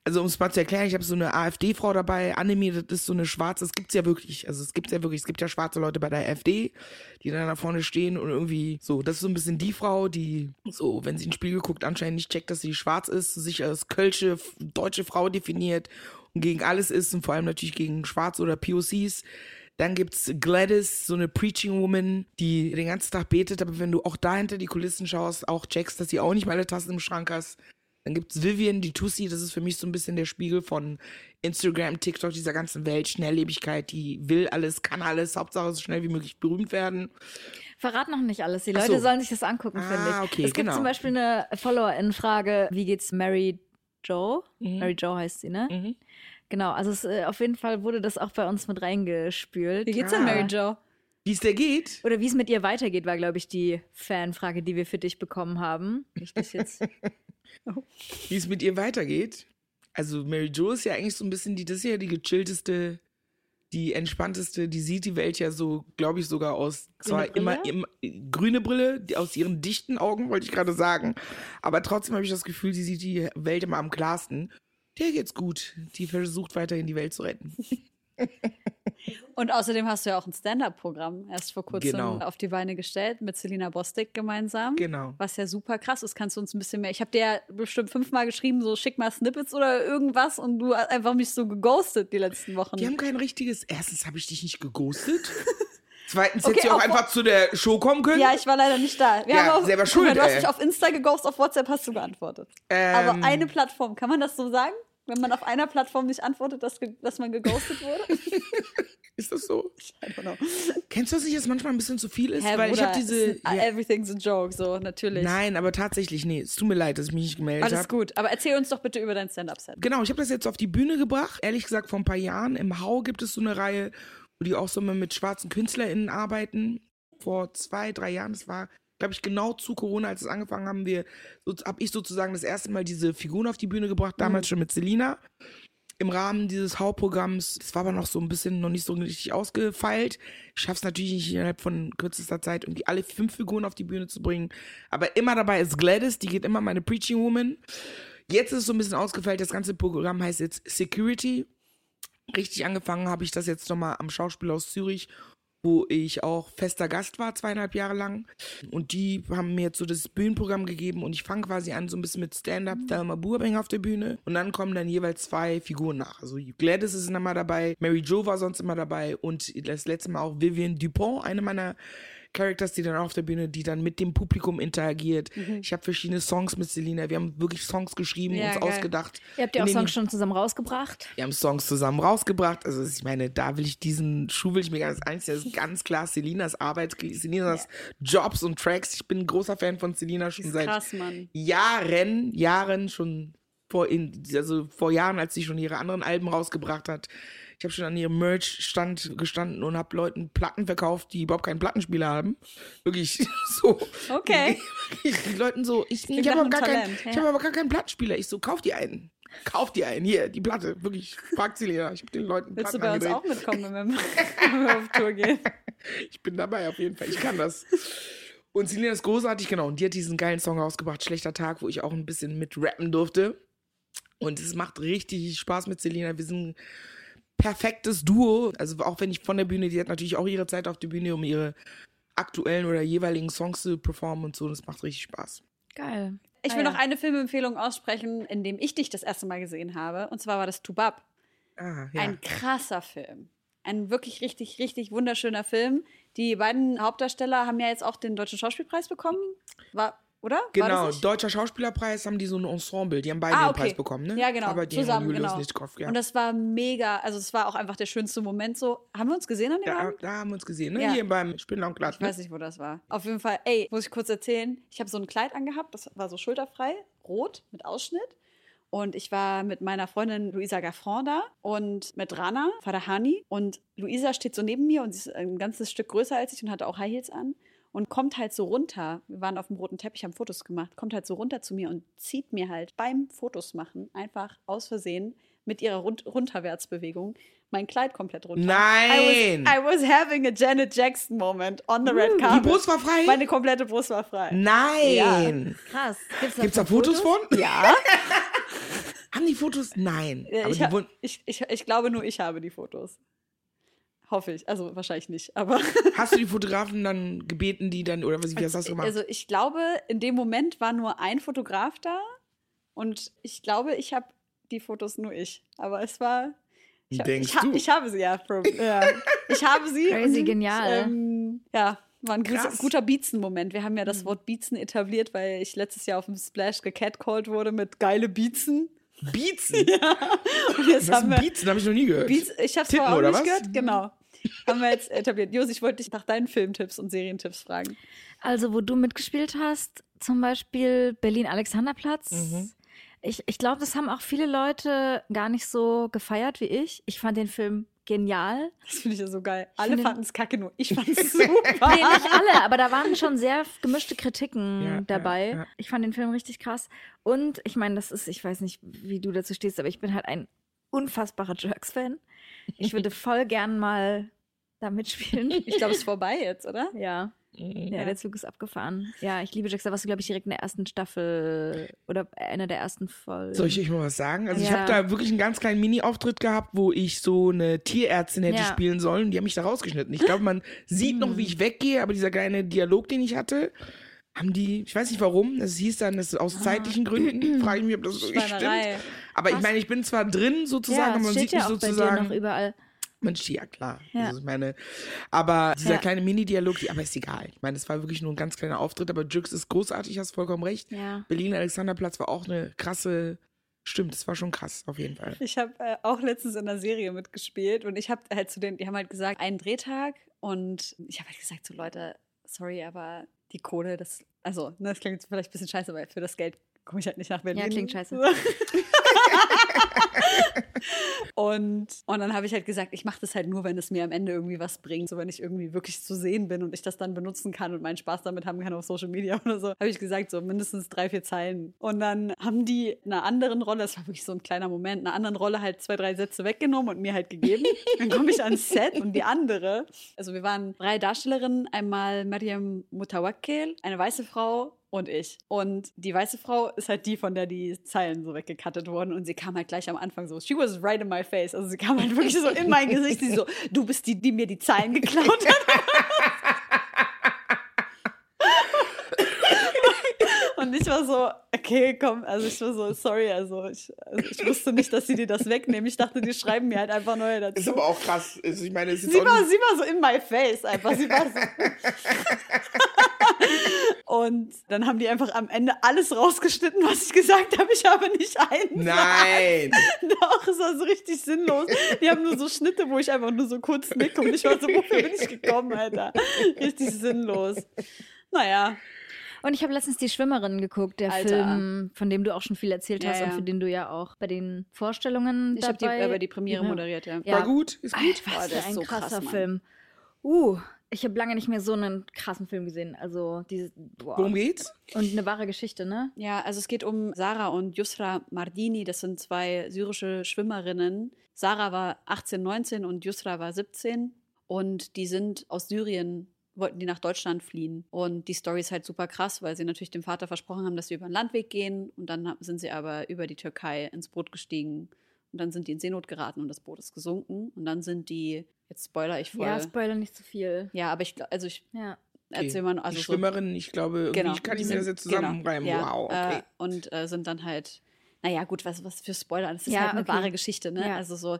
Also um es mal zu erklären, ich habe so eine AfD-Frau dabei, Annemie, das ist so eine schwarze, es gibt's ja wirklich, also es gibt's ja wirklich, es gibt ja schwarze Leute bei der AfD, die dann da vorne stehen und irgendwie so, das ist so ein bisschen die Frau, die so, wenn sie in den Spiegel guckt, anscheinend nicht checkt, dass sie schwarz ist, sich als kölsche, deutsche Frau definiert und gegen alles ist und vor allem natürlich gegen Schwarze oder POCs. Dann gibt's Gladys, so eine Preaching Woman, die den ganzen Tag betet, aber wenn du auch da hinter die Kulissen schaust, auch checkst, dass sie auch nicht mal alle Tassen im Schrank hast. Dann gibt's Vivian, die Tussi, das ist für mich so ein bisschen der Spiegel von Instagram, TikTok, dieser ganzen Welt, Schnelllebigkeit, die will alles, kann alles, Hauptsache so schnell wie möglich berühmt werden. Verrat noch nicht alles. Die Leute so. sollen sich das angucken, Ah, finde ich. okay, es gibt genau. zum Beispiel eine Follower-In-Frage, wie geht's Mary Joe? Mhm. Mary Joe heißt sie, ne? Mhm. Genau, also es, äh, auf jeden Fall wurde das auch bei uns mit reingespült. Wie geht's denn, Ah. Mary Jo? Wie es der geht? Oder wie es mit ihr weitergeht, war, glaube ich, die Fanfrage, die wir für dich bekommen haben. Nicht das jetzt. Wie es mit ihr weitergeht? Also Mary Jo ist ja eigentlich so ein bisschen die, das ist ja die gechillteste die entspannteste, die sieht die Welt ja so, glaube ich, sogar aus zwar Grüne immer, immer grüne Brille, die, aus ihren dichten Augen, wollte ich gerade sagen. Aber trotzdem habe ich das Gefühl, sie sieht die Welt immer am klarsten. Der geht's gut. Die versucht weiterhin die Welt zu retten. Und außerdem hast du ja auch ein Stand-up-Programm erst vor kurzem Genau. auf die Beine gestellt mit Selina Bostic gemeinsam. Genau. Was ja super krass ist. Kannst du uns ein bisschen mehr. Ich habe dir ja bestimmt fünfmal geschrieben, so schick mal Snippets oder irgendwas und du hast einfach mich so geghostet die letzten Wochen. Die haben kein richtiges. Erstens habe ich dich nicht geghostet. Zweitens Okay, hätte sie auch einfach zu der Show kommen können. ja, ich war leider nicht da. Wir Ja, auch, selber schuld, Du hast mich auf Insta geghostet, auf WhatsApp hast du geantwortet. Ähm, Aber eine Plattform, kann man das so sagen? Wenn man auf einer Plattform nicht antwortet, dass, dass man geghostet wurde? Ist das so? I don't know. Kennst du, dass ich jetzt manchmal ein bisschen zu viel ist? Hä, Weil ich habe diese. Ja, Everything's a joke, so, natürlich. nein, aber tatsächlich, nee, es tut mir leid, dass ich mich nicht gemeldet Alles habe. gut. Aber erzähl uns doch bitte über dein Stand-Up-Set. Genau, ich habe das jetzt auf die Bühne gebracht. Ehrlich gesagt, vor ein paar Jahren. Im Hau gibt es so eine Reihe, wo die auch so mal mit schwarzen KünstlerInnen arbeiten. Vor zwei, drei Jahren. Das war, glaube ich, genau zu Corona, als es angefangen haben, wir, so, habe ich sozusagen das erste Mal diese Figuren auf die Bühne gebracht, damals schon mit Selina. Im Rahmen dieses Hau-Programms, das war aber noch so ein bisschen noch nicht so richtig ausgefeilt. Ich schaff's natürlich nicht innerhalb von kürzester Zeit, irgendwie alle fünf Figuren auf die Bühne zu bringen. Aber immer dabei ist Gladys, die geht immer meine Preaching Woman. Jetzt ist es so ein bisschen ausgefeilt. Das ganze Programm heißt jetzt Security. Richtig angefangen habe ich das jetzt nochmal am Schauspielhaus Zürich, wo ich auch fester Gast war, zweieinhalb Jahre lang. Und die haben mir jetzt so das Bühnenprogramm gegeben und ich fange quasi an so ein bisschen mit Stand-Up, Thelma Burbank auf der Bühne. Und dann kommen dann jeweils zwei Figuren nach. Also Gladys ist immer dabei, Mary Jo war sonst immer dabei und das letzte Mal auch Vivian Dupont, eine meiner Characters, die dann auf der Bühne, die dann mit dem Publikum interagiert. Ich habe verschiedene Songs mit Selina. Wir haben wirklich Songs geschrieben, Ja, uns geil. ausgedacht. Ihr habt ja auch Songs schon zusammen rausgebracht. wir haben Songs zusammen rausgebracht. Also ich meine, da will ich diesen Schuh will ich mir ganz eins, das ist ganz klar Selinas Arbeit, Selinas Jobs und Tracks. Ich bin ein großer Fan von Selina schon seit Krass, Mann. Jahren, Jahren schon vor in, also vor Jahren, als sie schon ihre anderen Alben rausgebracht hat. Ich habe schon an ihrem Merch-Stand gestanden und habe Leuten Platten verkauft, die überhaupt keinen Plattenspieler haben. Wirklich so. Okay. Die, Leuten so, ich, ich habe aber, gar ich hab aber gar keinen Plattenspieler. Ich so, kauf die einen. Kauf die einen. Hier, die Platte. Wirklich, fragt sie Lena. Ich habe den Leuten Willst du Platten bei uns angedreht. auch mitkommen, wenn wir, wenn wir auf Tour gehen? Ich bin dabei auf jeden Fall. Ich kann das. Und Selina ist großartig, genau. Und die hat diesen geilen Song rausgebracht, Schlechter Tag, wo ich auch ein bisschen mit rappen durfte. Und es macht richtig Spaß mit Selina. Wir sind perfektes Duo. Also auch wenn ich von der Bühne, die hat natürlich auch ihre Zeit auf der Bühne, um ihre aktuellen oder jeweiligen Songs zu performen und so. Und es macht richtig Spaß. Geil. Ich Ah, will ja. noch eine Filmempfehlung aussprechen, in dem ich dich das erste Mal gesehen habe. Und zwar war das Tubab. Ah, ja. Ein krasser Film. Ein wirklich richtig, richtig wunderschöner Film. Die beiden Hauptdarsteller haben ja jetzt auch den Deutschen Schauspielpreis bekommen. War, oder? Genau, nicht? Deutscher Schauspielerpreis haben die so ein Ensemble. Die haben beide Ah, den okay. Preis bekommen, ne? Ja, genau. Aber die Zusammen, haben Julius genau. Nitschkow, ja. Und das war mega. Also, es war auch einfach der schönste Moment so. Haben wir uns gesehen an dem da, Abend? da haben wir uns gesehen, ne? Ja. Hier beim Spindler und Glatt. Ich weiß nicht, wo das war. Auf jeden Fall, ey, muss ich kurz erzählen. Ich habe so ein Kleid angehabt, das war so schulterfrei, rot, mit Ausschnitt. Und ich war mit meiner Freundin Luisa Gaffron da und mit Rana Farahani. Und Luisa steht so neben mir und sie ist ein ganzes Stück größer als ich und hatte auch High Heels an. Und kommt halt so runter. Wir waren auf dem roten Teppich, haben Fotos gemacht. Kommt halt so runter zu mir und zieht mir halt beim Fotos machen einfach aus Versehen mit ihrer Rund Runterwärtsbewegung mein Kleid komplett runter. Nein! I was, I was having a Janet Jackson moment on the red Die carpet. Brust war frei? Meine komplette Brust war frei. Nein! Krass. Gibt's Gibt's da Fotos von? Ja. Haben die Fotos? Nein. Ja, Aber ich, die ha- wurden, ich, ich, ich glaube nur, ich habe die Fotos. Hoffe ich. Also wahrscheinlich nicht. Aber hast du die Fotografen dann gebeten, die dann, oder was, wie hast du das gemacht? also ich glaube, in dem Moment war nur ein Fotograf da. Und ich glaube, ich habe die Fotos nur ich. Aber es war. Ich, hab- Denkst ich, ha- du? ich habe sie ja. From, ja. Ich habe sie. Crazy und, genial. Ähm, ja, war ein guter, Krass. guter Beatsen-Moment. Wir haben ja Mhm. das Wort Beatsen etabliert, weil ich letztes Jahr auf dem Splash gecatcalled wurde mit geile Beatsen. Beatsen? Und jetzt Was haben wir Beatsen? Habe ich noch nie gehört. Beats, ich habe es auch oder nicht was? gehört. Genau. Haben wir jetzt etabliert. Jos, ich wollte dich nach deinen Filmtipps und Serientipps fragen. Also, wo du mitgespielt hast, zum Beispiel Berlin-Alexanderplatz. Mhm. Ich, ich glaube, das haben auch viele Leute gar nicht so gefeiert wie ich. Ich fand den Film genial. Das finde ich ja so geil. Alle fanden es kacke, nur ich fand es super. Nee, nicht alle, aber da waren schon sehr gemischte Kritiken Ja, dabei. ja, ja. Ich fand den Film richtig krass. Und ich meine, das ist, ich weiß nicht, wie du dazu stehst, aber ich bin halt ein unfassbarer Jerks-Fan. Ich würde voll gern mal da mitspielen. Ich glaube, es ist vorbei jetzt, oder? Ja. Mhm. Ja, der Zug ist abgefahren. Ja, ich liebe Jax. Da warst du, glaube ich, direkt in der ersten Staffel oder einer der ersten Folgen. Soll ich euch mal was sagen? Also ich Ja. habe da wirklich einen ganz kleinen Mini-Auftritt gehabt, wo ich so eine Tierärztin hätte Ja. spielen sollen. Die haben mich da rausgeschnitten. Ich glaube, man sieht noch, wie ich weggehe, aber dieser kleine Dialog, den ich hatte, haben die, ich weiß nicht warum, das hieß dann, das ist aus zeitlichen Gründen, frage ich mich, ob das wirklich stimmt. Aber ich meine, ich bin zwar drin sozusagen, ja, aber es man sieht ja mich sozusagen. noch überall. Mensch, ja klar. Ja. Das ist meine, aber dieser Ja. kleine Mini-Dialog, aber ist egal. Ich meine, es war wirklich nur ein ganz kleiner Auftritt, aber Jux ist großartig, hast vollkommen recht. Ja. Berlin Alexanderplatz war auch eine krasse, stimmt, das war schon krass, auf jeden Fall. Ich habe äh, auch letztens in einer Serie mitgespielt und ich habe halt zu denen, die haben halt gesagt, einen Drehtag und ich habe halt gesagt, so Leute, sorry, aber die Kohle, das, also, ne, das klingt jetzt vielleicht ein bisschen scheiße, aber für das Geld komme ich halt nicht nach Berlin. Ja, klingt scheiße. und, und dann habe ich halt gesagt, ich mache das halt nur, wenn es mir am Ende irgendwie was bringt. So, wenn ich irgendwie wirklich zu sehen bin und ich das dann benutzen kann und meinen Spaß damit haben kann auf Social Media oder so, habe ich gesagt, so mindestens drei, vier Zeilen. Und dann haben die einer anderen Rolle, das war wirklich so ein kleiner Moment, einer anderen Rolle halt zwei, drei Sätze weggenommen und mir halt gegeben. Dann komme ich ans Set und die andere, also wir waren drei Darstellerinnen, einmal Mariam Mutawakkil, eine weiße Frau, und ich. Und die weiße Frau ist halt die, von der die Zeilen so weggekattet wurden. Und sie kam halt gleich am Anfang so, she was right in my face. Also sie kam halt wirklich so in mein Gesicht. Sie so, du bist die, die mir die Zeilen geklaut hat. Und ich war so, okay, komm, also ich war so, sorry, also ich, also ich wusste nicht, dass sie dir das wegnehmen. Ich dachte, die schreiben mir halt einfach neue dazu. Ist aber auch krass. Also ich meine, Sie war, sie war so in my face einfach. Sie war so. Und dann haben die einfach am Ende alles rausgeschnitten, was ich gesagt habe. Ich habe nicht einen. Nein! Doch, es war so richtig sinnlos. Die haben nur so Schnitte, wo ich einfach nur so kurz nicke und ich war so, wofür bin ich gekommen, Alter? Richtig sinnlos. Naja, Und ich habe letztens die Schwimmerin geguckt, der Alter. Film, von dem du auch schon viel erzählt Ja, hast ja. und für den du ja auch bei den Vorstellungen ich habe die, dabei äh, die Premiere Ja. moderiert, ja. Ja. War gut, ist gut. Alter, was der für ist ein so krass, krasser Mann. Film. Uh, ich habe lange nicht mehr so einen krassen Film gesehen. Also diese boah. Worum geht's? und eine wahre Geschichte, ne? Ja, also es geht um Sarah und Yusra Mardini. Das sind zwei syrische Schwimmerinnen. Sarah war 18, 19 und Yusra war 17. Und die sind aus Syrien, wollten die nach Deutschland fliehen. Und die Story ist halt super krass, weil sie natürlich dem Vater versprochen haben, dass sie über den Landweg gehen. Und dann sind sie aber über die Türkei ins Boot gestiegen. Und dann sind die in Seenot geraten und das Boot ist gesunken. Und dann sind die, jetzt spoiler ich voll. Ja, Spoiler nicht zu viel. Ja, aber ich glaube, also ich Ja. erzähl mal, also die so- Schwimmerin, ich glaube, Genau. kann ich Die mir das sind- jetzt zusammenreimen. Genau, ja, Wow, okay. Äh, und äh, sind dann halt, naja, gut, was, was für Spoiler. Das ist Ja, halt eine okay. wahre Geschichte, ne? Ja. Also so,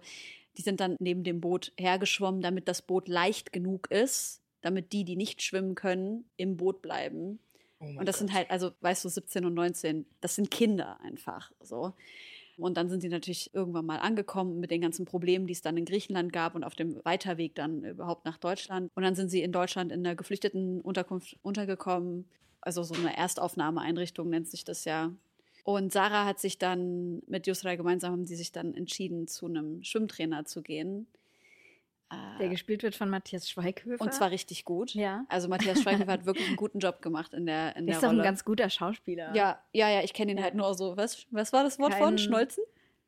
die sind dann neben dem Boot hergeschwommen, damit das Boot leicht genug ist, damit die, die nicht schwimmen können, im Boot bleiben. Oh Und das sind Gott. halt, also weißt du, 17 und 19, das sind Kinder einfach so. Und dann sind sie natürlich irgendwann mal angekommen mit den ganzen Problemen, die es dann in Griechenland gab und auf dem Weiterweg dann überhaupt nach Deutschland. Und dann sind sie in Deutschland in der Geflüchtetenunterkunft untergekommen. Also so eine Erstaufnahmeeinrichtung nennt sich das ja. Und Sarah hat sich dann mit Yusra gemeinsam haben sie sich dann entschieden, zu einem Schwimmtrainer zu gehen. Der gespielt wird von Matthias Schweighöfer. Und zwar richtig gut. Ja. Also Matthias Schweighöfer hat wirklich einen guten Job gemacht in der, in der ist doch ein ganz guter Schauspieler. Ja, ja, ja, ich kenne ihn Ja. halt nur so. Was, was war das Wort Kein- von? Schnolzen?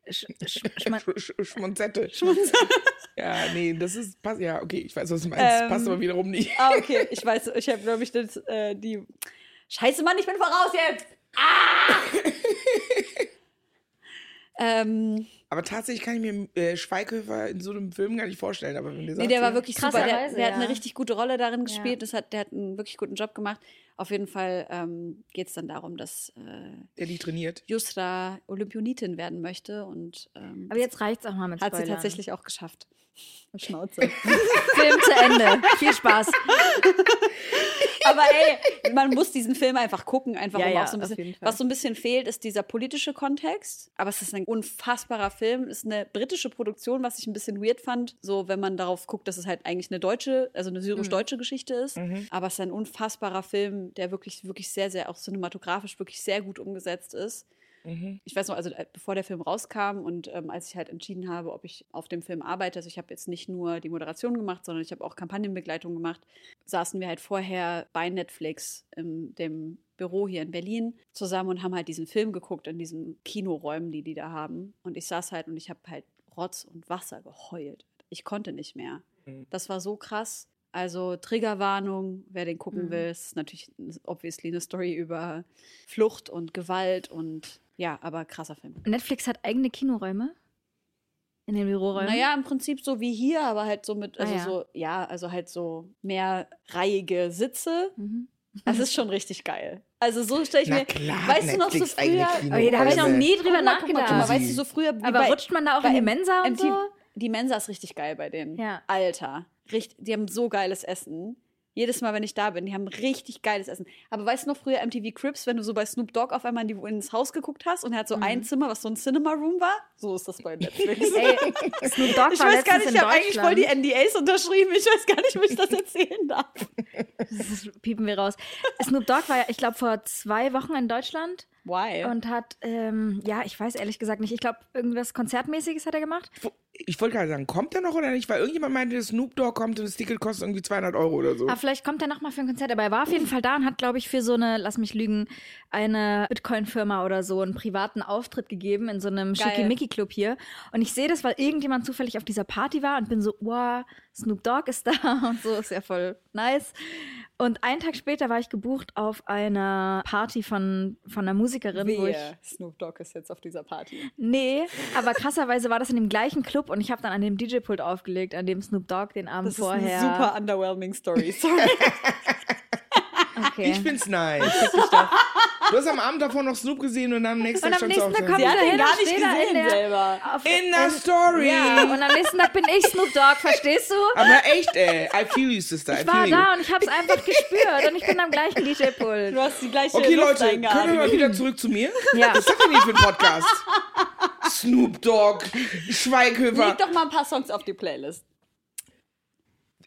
Sch Sch Sch Sch Schmonzette. Ja, nee, das ist, passt, ja, okay, ich weiß, was du meinst. Ähm, passt aber wiederum nicht. Ah, okay. Ich weiß, ich habe, glaube ich, das, äh, die. Scheiße, Mann, ich bin voraus jetzt! Ah! ähm, Aber tatsächlich kann ich mir äh, Schweighöfer in so einem Film gar nicht vorstellen. Aber wenn nee, der war ja, wirklich super. Der, der hat eine ja. richtig gute Rolle darin Ja. gespielt. Das hat, der hat einen wirklich guten Job gemacht. Auf jeden Fall ähm, geht es dann darum, dass äh, der die trainiert. Jusra Olympionitin werden möchte. Und ähm, Aber jetzt reicht's auch mal mit hat Spoilern. sie tatsächlich auch geschafft. Schnauze. Film zu Ende. Viel Spaß. Aber ey, man muss diesen Film einfach gucken, einfach Ja, um ja, auch so ein bisschen. Was so ein bisschen fehlt, ist dieser politische Kontext. Aber es ist ein unfassbarer Film. Es ist eine britische Produktion, was ich ein bisschen weird fand. So, wenn man darauf guckt, dass es halt eigentlich eine deutsche, also eine syrisch-deutsche Geschichte ist. Aber es ist ein unfassbarer Film, der wirklich, wirklich sehr, sehr auch cinematografisch wirklich sehr gut umgesetzt ist. Ich weiß noch, also äh, bevor der Film rauskam und ähm, als ich halt entschieden habe, ob ich auf dem Film arbeite, also ich habe jetzt nicht nur die Moderation gemacht, sondern ich habe auch Kampagnenbegleitung gemacht, saßen wir halt vorher bei Netflix in dem Büro hier in Berlin zusammen und haben halt diesen Film geguckt in diesen Kinoräumen, die die da haben. Und ich saß halt und ich habe halt Rotz und Wasser geheult. ich konnte nicht mehr. Mhm. Das war so krass. Also Triggerwarnung, wer den gucken Mhm. will, ist natürlich obviously eine Story über Flucht und Gewalt und ja, aber krasser Film. Netflix hat eigene Kinoräume in den Büroräumen. Naja, im Prinzip so wie hier, aber halt so mit, Ah, also ja. so, ja, also halt so mehrreihige Sitze. Mhm. Das ist schon richtig geil. Also so stelle ich Na mir. klar, weißt du noch so Netflix früher? Kino- Oh, da habe ich noch nie drüber mal, nachgedacht. mal, weißt du, so früher. Aber bei- rutscht man da auch bei in die Mensa und MTV so? Die Mensa ist richtig geil bei denen. Ja. Alter. Richt, die haben so geiles Essen. Jedes Mal, wenn ich da bin, die haben richtig geiles Essen. Aber weißt du noch früher MTV Crips, wenn du so bei Snoop Dogg auf einmal in die, ins Haus geguckt hast und er hat so ein Zimmer, was so ein Cinema Room war? So ist das bei Netflix. Ey, Snoop Dogg ich war weiß gar nicht, ich habe eigentlich voll die. NDAs unterschrieben. Ich weiß gar nicht, ob ich das erzählen darf. Das piepen wir raus. Snoop Dogg war ja, ich glaube, vor zwei Wochen in Deutschland Why? und hat, ähm, ja, ich weiß ehrlich gesagt nicht, ich glaube, irgendwas Konzertmäßiges hat er gemacht. Ich wollte gerade sagen, kommt er noch oder nicht? Weil irgendjemand meinte, Snoop Dogg kommt und das Ticket kostet irgendwie 200 Euro oder so. Aber vielleicht kommt er nochmal für ein Konzert. Aber er war auf jeden Fall da und hat, glaube ich, für so eine, lass mich lügen, eine Bitcoin-Firma oder so einen privaten Auftritt gegeben in so einem. Schickimicki-Club hier. Und ich sehe das, weil irgendjemand zufällig auf dieser Party war und bin so, wow, Snoop Dogg ist da und so, ist ja voll nice. Und einen Tag später war ich gebucht auf einer Party von, von einer Musikerin, wo ich. Wehe, Snoop Dogg ist jetzt auf dieser Party. Nee, aber krasserweise war das in dem gleichen Club und ich habe dann an dem DJ-Pult aufgelegt, an dem Snoop Dogg den Abend Das ist vorher. eine super underwhelming Story. Sorry. Okay. Ich find's nice. Du hast am Abend davor noch Snoop gesehen und dann am nächsten Und Tag du nächsten auf Tag der- kommt Sie hat hin gar nicht gesehen der- selber. Auf- In der Story. Ja, und am nächsten Tag bin ich Snoop Dogg, verstehst du? Aber echt, ey. I feel you, Sister. I Ich war you. da und ich habe es einfach gespürt und ich bin am gleichen DJ-Pult. Du hast die gleiche Okay, Luft Leute, können wir mal wieder zurück zu mir? Ja. Was ist das denn hier für ein Podcast? Snoop Dogg, Schweighöfer. Leg doch mal ein paar Songs auf die Playlist.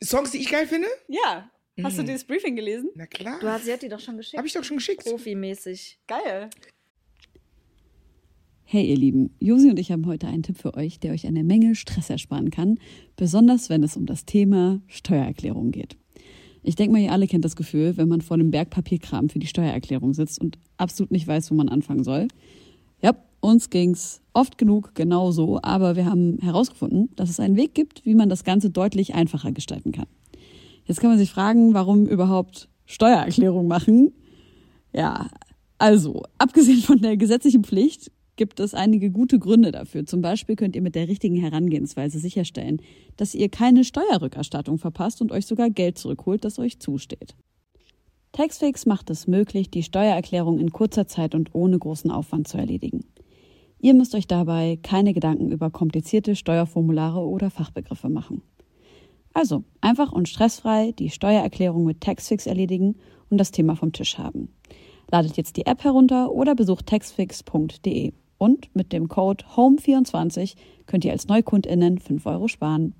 Songs, die ich geil finde? Ja. Hast du Mhm. dieses Briefing gelesen? Na klar. Du hast, sie hat die doch schon geschickt. Hab ich doch schon geschickt. Profimäßig. Geil. Hey ihr Lieben, Josi und ich haben heute einen Tipp für euch, der euch eine Menge Stress ersparen kann, besonders wenn es um das Thema Steuererklärung geht. Ich denke mal, ihr alle kennt das Gefühl, wenn man vor einem Berg Papierkram für die Steuererklärung sitzt und absolut nicht weiß, wo man anfangen soll. Ja, uns ging's oft genug genauso, aber wir haben herausgefunden, dass es einen Weg gibt, wie man das Ganze deutlich einfacher gestalten kann. Jetzt kann man sich fragen, warum überhaupt Steuererklärung machen? Ja, also, abgesehen von der gesetzlichen Pflicht gibt es einige gute Gründe dafür. Zum Beispiel könnt ihr mit der richtigen Herangehensweise sicherstellen, dass ihr keine Steuerrückerstattung verpasst und euch sogar Geld zurückholt, das euch zusteht. Taxfix macht es möglich, die Steuererklärung in kurzer Zeit und ohne großen Aufwand zu erledigen. Ihr müsst euch dabei keine Gedanken über komplizierte Steuerformulare oder Fachbegriffe machen. Also einfach und stressfrei die Steuererklärung mit Taxfix erledigen und das Thema vom Tisch haben. Ladet jetzt die App herunter oder besucht taxfix.de. Und mit dem Code HOME24 könnt ihr als NeukundInnen 5 Euro sparen.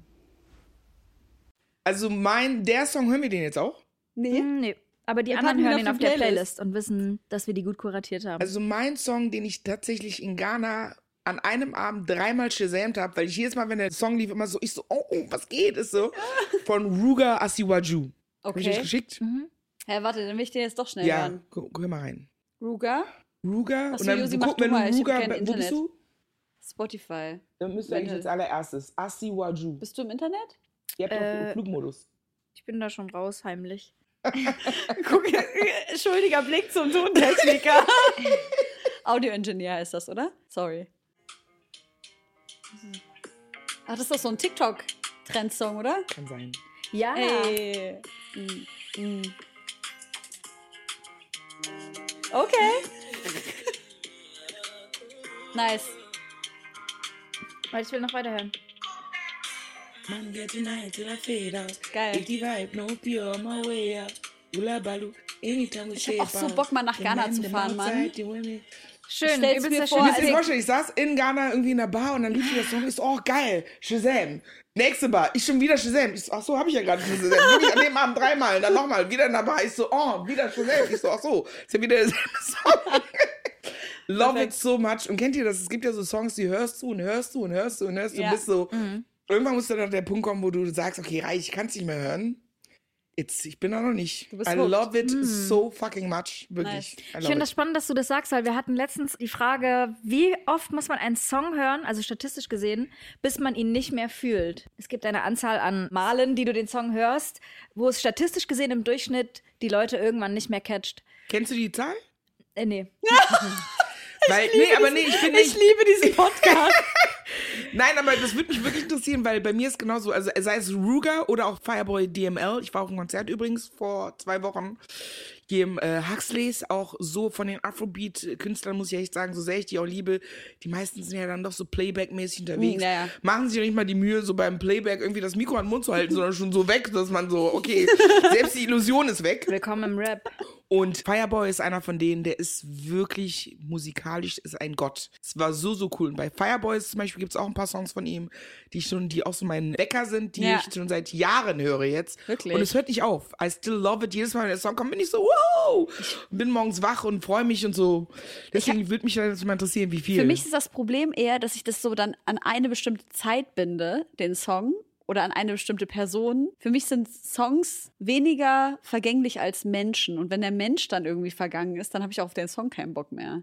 Also mein, der Song, hören wir den jetzt auch? Nee. Hm, nee. Aber die Wir anderen ihn hören auf ihn die auf der Playlist. Playlist und wissen, dass wir die gut kuratiert haben. Also mein Song, den ich tatsächlich in Ghana an einem Abend dreimal shazamt habe, weil ich jedes Mal, wenn der Song lief, immer so, ich so, oh, oh was geht, ist so, von Ruga Asiwaju. Hab ich euch Okay. geschickt? mhm. Hä, warte, dann will ich den jetzt doch schnell Ja, hören. gu- hör mal rein. Ruga, Ruga, Ach so, und dann Josi, guck, du wenn mal, du hab Ruga, wo bist du? Spotify. Dann müsst ihr eigentlich als allererstes. Asiwaju. Bist du im Internet? Ihr habt doch Äh, Flugmodus. Ich bin da schon raus, heimlich. Guck, schuldiger Blick zum Tontechniker. Audioingenieur ist das, oder? Sorry. Ach, das ist doch so ein TikTok-Trendsong, oder? Kann sein. Ja. Ey. Mm, mm. Okay. nice. Weil ich will noch weiterhören. Man get tonight till I fade out. Geil. If the vibe no pure, on my way out. Ula balu, anytime we Ich hab shape auch so. Bock, mal nach The Ghana zu fahren, Mann. Schön, übelst mir der vor, schöne Ich als mir Weg. vorstellen, ich saß in Ghana irgendwie in der Bar und dann lief der Song. Ich so, oh geil, Shazam. Nächste Bar, ich schon wieder Shazam. Ich so, ach so, hab ich ja gerade schon Shazam. Wirklich an dem Abend dreimal, dann nochmal, wieder in der Bar. Ich so, oh, wieder Shazam. Ich so, ach so, ist ja wieder derselbe Song. Love Perfekt. it so much. Und kennt ihr das? Es gibt ja so Songs, die hörst du und hörst du und hörst du und hörst du Ja. und bist so. Mhm. Irgendwann muss dann der Punkt kommen, wo du sagst, okay, reich, ich kann es nicht mehr hören. It's, ich bin da noch nicht. I hooked. love it so fucking much. Wirklich. Nice. Ich finde das spannend, dass du das sagst, weil wir hatten letztens die Frage, wie oft muss man einen Song hören, also statistisch gesehen, bis man ihn nicht mehr fühlt. Es gibt eine Anzahl an Malen, die du den Song hörst, wo es statistisch gesehen im Durchschnitt die Leute irgendwann nicht mehr catcht. Kennst du die Zahl? Äh, nee. Weil, nee, aber nee, ich finde Ich liebe diesen Podcast. Nein, aber das würde mich wirklich interessieren, weil bei mir ist genauso, also sei es Ruger oder auch Fireboy DML. Ich war auf einem Konzert übrigens vor zwei Wochen. Hier im äh, Huxleys, auch so von den Afrobeat-Künstlern, muss ich echt sagen, so sehr ich die auch liebe, die meisten sind ja dann doch so Playback-mäßig unterwegs. Mm, ja, ja. Machen sich ja nicht mal die Mühe, so beim Playback irgendwie das Mikro an den Mund zu halten, sondern schon so weg, dass man so, okay, selbst die Illusion ist weg. Willkommen im Rap. Und Fireboy ist einer von denen, der ist wirklich musikalisch, ist ein Gott. Es war so, so cool. Und bei Fireboys zum Beispiel gibt es auch ein paar Songs von ihm, die schon, die auch so mein Wecker sind, die Ja. ich schon seit Jahren höre jetzt. Wirklich? Und es hört nicht auf. I still love it. Jedes Mal, wenn der Song kommt, bin ich so, wow! Bin morgens wach und freue mich und so. Deswegen würde mich das mal interessieren, wie viel. Für mich ist das Problem eher, dass ich das so dann an eine bestimmte Zeit binde, den Song, oder an eine bestimmte Person. Für mich sind Songs weniger vergänglich als Menschen. Und wenn der Mensch dann irgendwie vergangen ist, dann habe ich auch auf den Song keinen Bock mehr.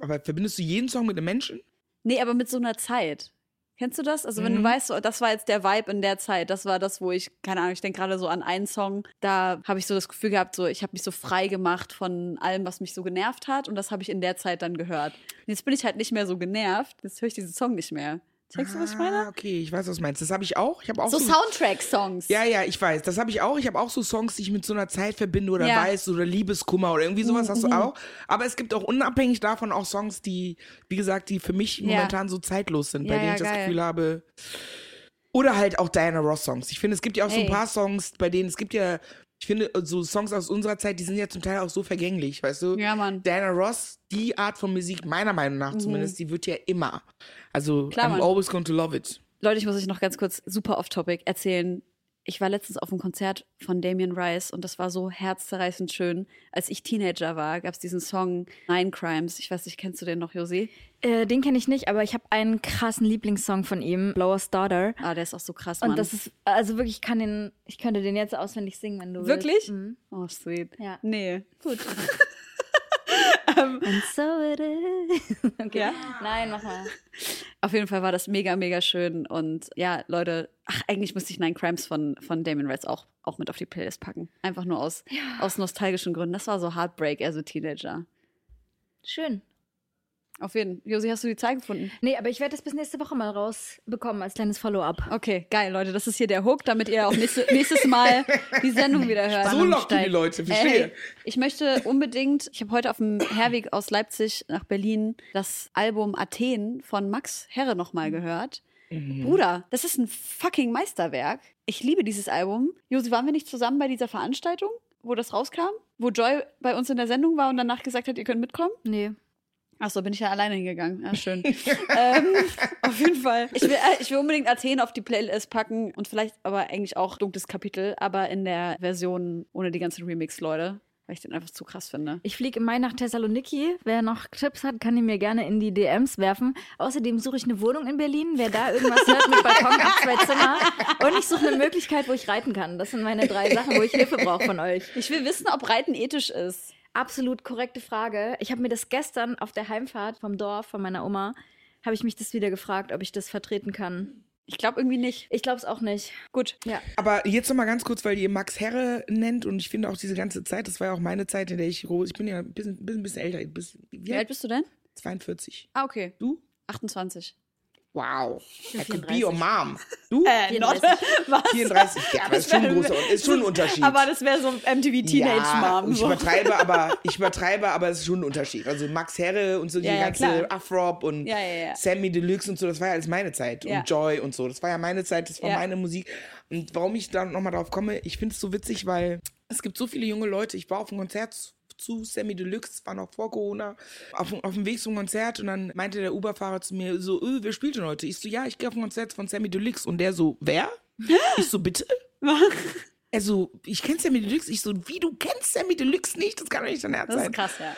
Aber verbindest du jeden Song mit einem Menschen? Nee, aber mit so einer Zeit. Kennst du das? Also, wenn Mhm. du weißt, so, das war jetzt der Vibe in der Zeit, das war das, wo ich, keine Ahnung, ich denke gerade so an einen Song, da habe ich so das Gefühl gehabt, so, ich habe mich so frei gemacht von allem, was mich so genervt hat und das habe ich in der Zeit dann gehört. Und jetzt bin ich halt nicht mehr so genervt, jetzt höre ich diesen Song nicht mehr. Checkst du, was ich Ah, meine? okay, ich weiß, was du meinst. Das habe ich auch. Ich habe auch So so, Soundtrack-Songs. Ja, ja, ich weiß. Das habe ich auch. Ich habe auch so Songs, die ich mit so einer Zeit verbinde oder Ja. weiß oder Liebeskummer oder irgendwie sowas hast du auch. Aber es gibt auch unabhängig davon auch Songs, die, wie gesagt, die für mich Ja. momentan so zeitlos sind, bei Ja, denen ja, ich das geil. Gefühl habe. Oder halt auch Diana Ross Songs. Ich finde, es gibt ja auch so Ey. ein paar Songs, bei denen es gibt ja, ich finde, so Songs aus unserer Zeit, die sind ja zum Teil auch so vergänglich, weißt du? Ja, Mann. Diana Ross, die Art von Musik, meiner Meinung nach zumindest, die wird ja immer. Also, Mhm. Klar, I'm Mann. always going to love it. Leute, ich muss euch noch ganz kurz super off-topic erzählen. Ich war letztens auf einem Konzert von Damien Rice und das war so herzzerreißend schön. Als ich Teenager war, gab es diesen Song Nine Crimes. Ich weiß nicht, kennst du den noch, Josi? Äh, den kenne ich nicht, aber ich habe einen krassen Lieblingssong von ihm, Lower's Daughter. Ah, der ist auch so krass, Mann. Und das ist, also wirklich, ich kann den, ich könnte den jetzt auswendig singen, wenn du Wirklich? willst. Mhm. Oh, sweet. Ja. Nee. Gut. And so it is. Okay. Ja? Nein, mach mal. Auf jeden Fall war das mega, mega schön. Und ja, Leute, ach, eigentlich müsste ich Nine Crimes von, von Damien Rice auch, auch mit auf die Playlist packen. Einfach nur aus, aus nostalgischen Gründen. Das war so Heartbreak, also Teenager. Schön. Auf jeden Fall. Josi, hast du die Zeit gefunden? Nee, aber ich werde das bis nächste Woche mal rausbekommen als kleines Follow-up. Okay, geil, Leute. Das ist hier der Hook, damit ihr auch nächste, nächstes Mal die Sendung wieder hört. So lockt ihr die. Leute, Ey, verstehe. ich möchte unbedingt, ich habe heute auf dem Herweg aus Leipzig nach Berlin das Album Athen von Max Herre nochmal gehört. Bruder, das ist ein fucking Meisterwerk. Ich liebe dieses Album. Josi, waren wir nicht zusammen bei dieser Veranstaltung, wo das rauskam? Wo Joy bei uns in der Sendung war und danach gesagt hat, ihr könnt mitkommen? Nee. Achso, bin ich ja alleine hingegangen. Ja, schön. ähm, auf jeden Fall. Ich will, äh, ich will unbedingt Athen auf die Playlist packen und vielleicht aber eigentlich auch dunkles Kapitel, aber in der Version ohne die ganzen Remix-Leute, weil ich den einfach zu krass finde. Ich fliege im Mai nach Thessaloniki. Wer noch Tipps hat, kann die mir gerne in die DMs werfen. Außerdem suche ich eine Wohnung in Berlin. Wer da irgendwas hört mit Balkon ab zwei Zimmer. Und ich suche eine Möglichkeit, wo ich reiten kann. Das sind meine drei Sachen, wo ich Hilfe brauche von euch. Ich will wissen, ob Reiten ethisch ist. Absolut korrekte Frage. Ich habe mir das gestern auf der Heimfahrt vom Dorf von meiner Oma, habe ich mich das wieder gefragt, ob ich das vertreten kann. Ich glaube irgendwie nicht. Ich glaube es auch nicht. Gut. Ja. Aber jetzt noch mal ganz kurz, weil ihr Max Herre nennt und ich finde auch diese ganze Zeit, das war ja auch meine Zeit, in der ich groß, ich bin ja ein bisschen, bisschen, bisschen älter, bis, wie Wie alt bist du denn? 42. Ah, okay. Du? 28. Wow. I could be 34. your mom. Du? Äh, not, 34. was? 34. Ja, aber das ist schon ein großer, ist schon ein Unterschied. Aber das wäre so MTV Teenage ja, Mom. ich übertreibe, aber ich übertreibe, aber es ist schon ein Unterschied. Also Max Herre und so die Ja, ja, ganze. Afrop und Ja, ja, ja. Sammy Deluxe und so, das war ja alles meine Zeit. Ja. Und Joy und so, das war ja meine Zeit, das war Ja. meine Musik. Und warum ich da nochmal drauf komme, ich finde es so witzig, weil es gibt so viele junge Leute. Ich war auf einem Konzert zu Sammy Deluxe, das war noch vor Corona, auf, auf dem Weg zum Konzert und dann meinte der Uberfahrer zu mir so, öh, wer spielt denn heute? Ich so, ja, ich gehe auf ein Konzert von Sammy Deluxe. Und der so, wer? Ich so, bitte? Also, ich kenne Sammy Deluxe. Ich so, wie, du kennst Sammy Deluxe nicht? Das kann doch nicht dein Das sein. ist krass, ja.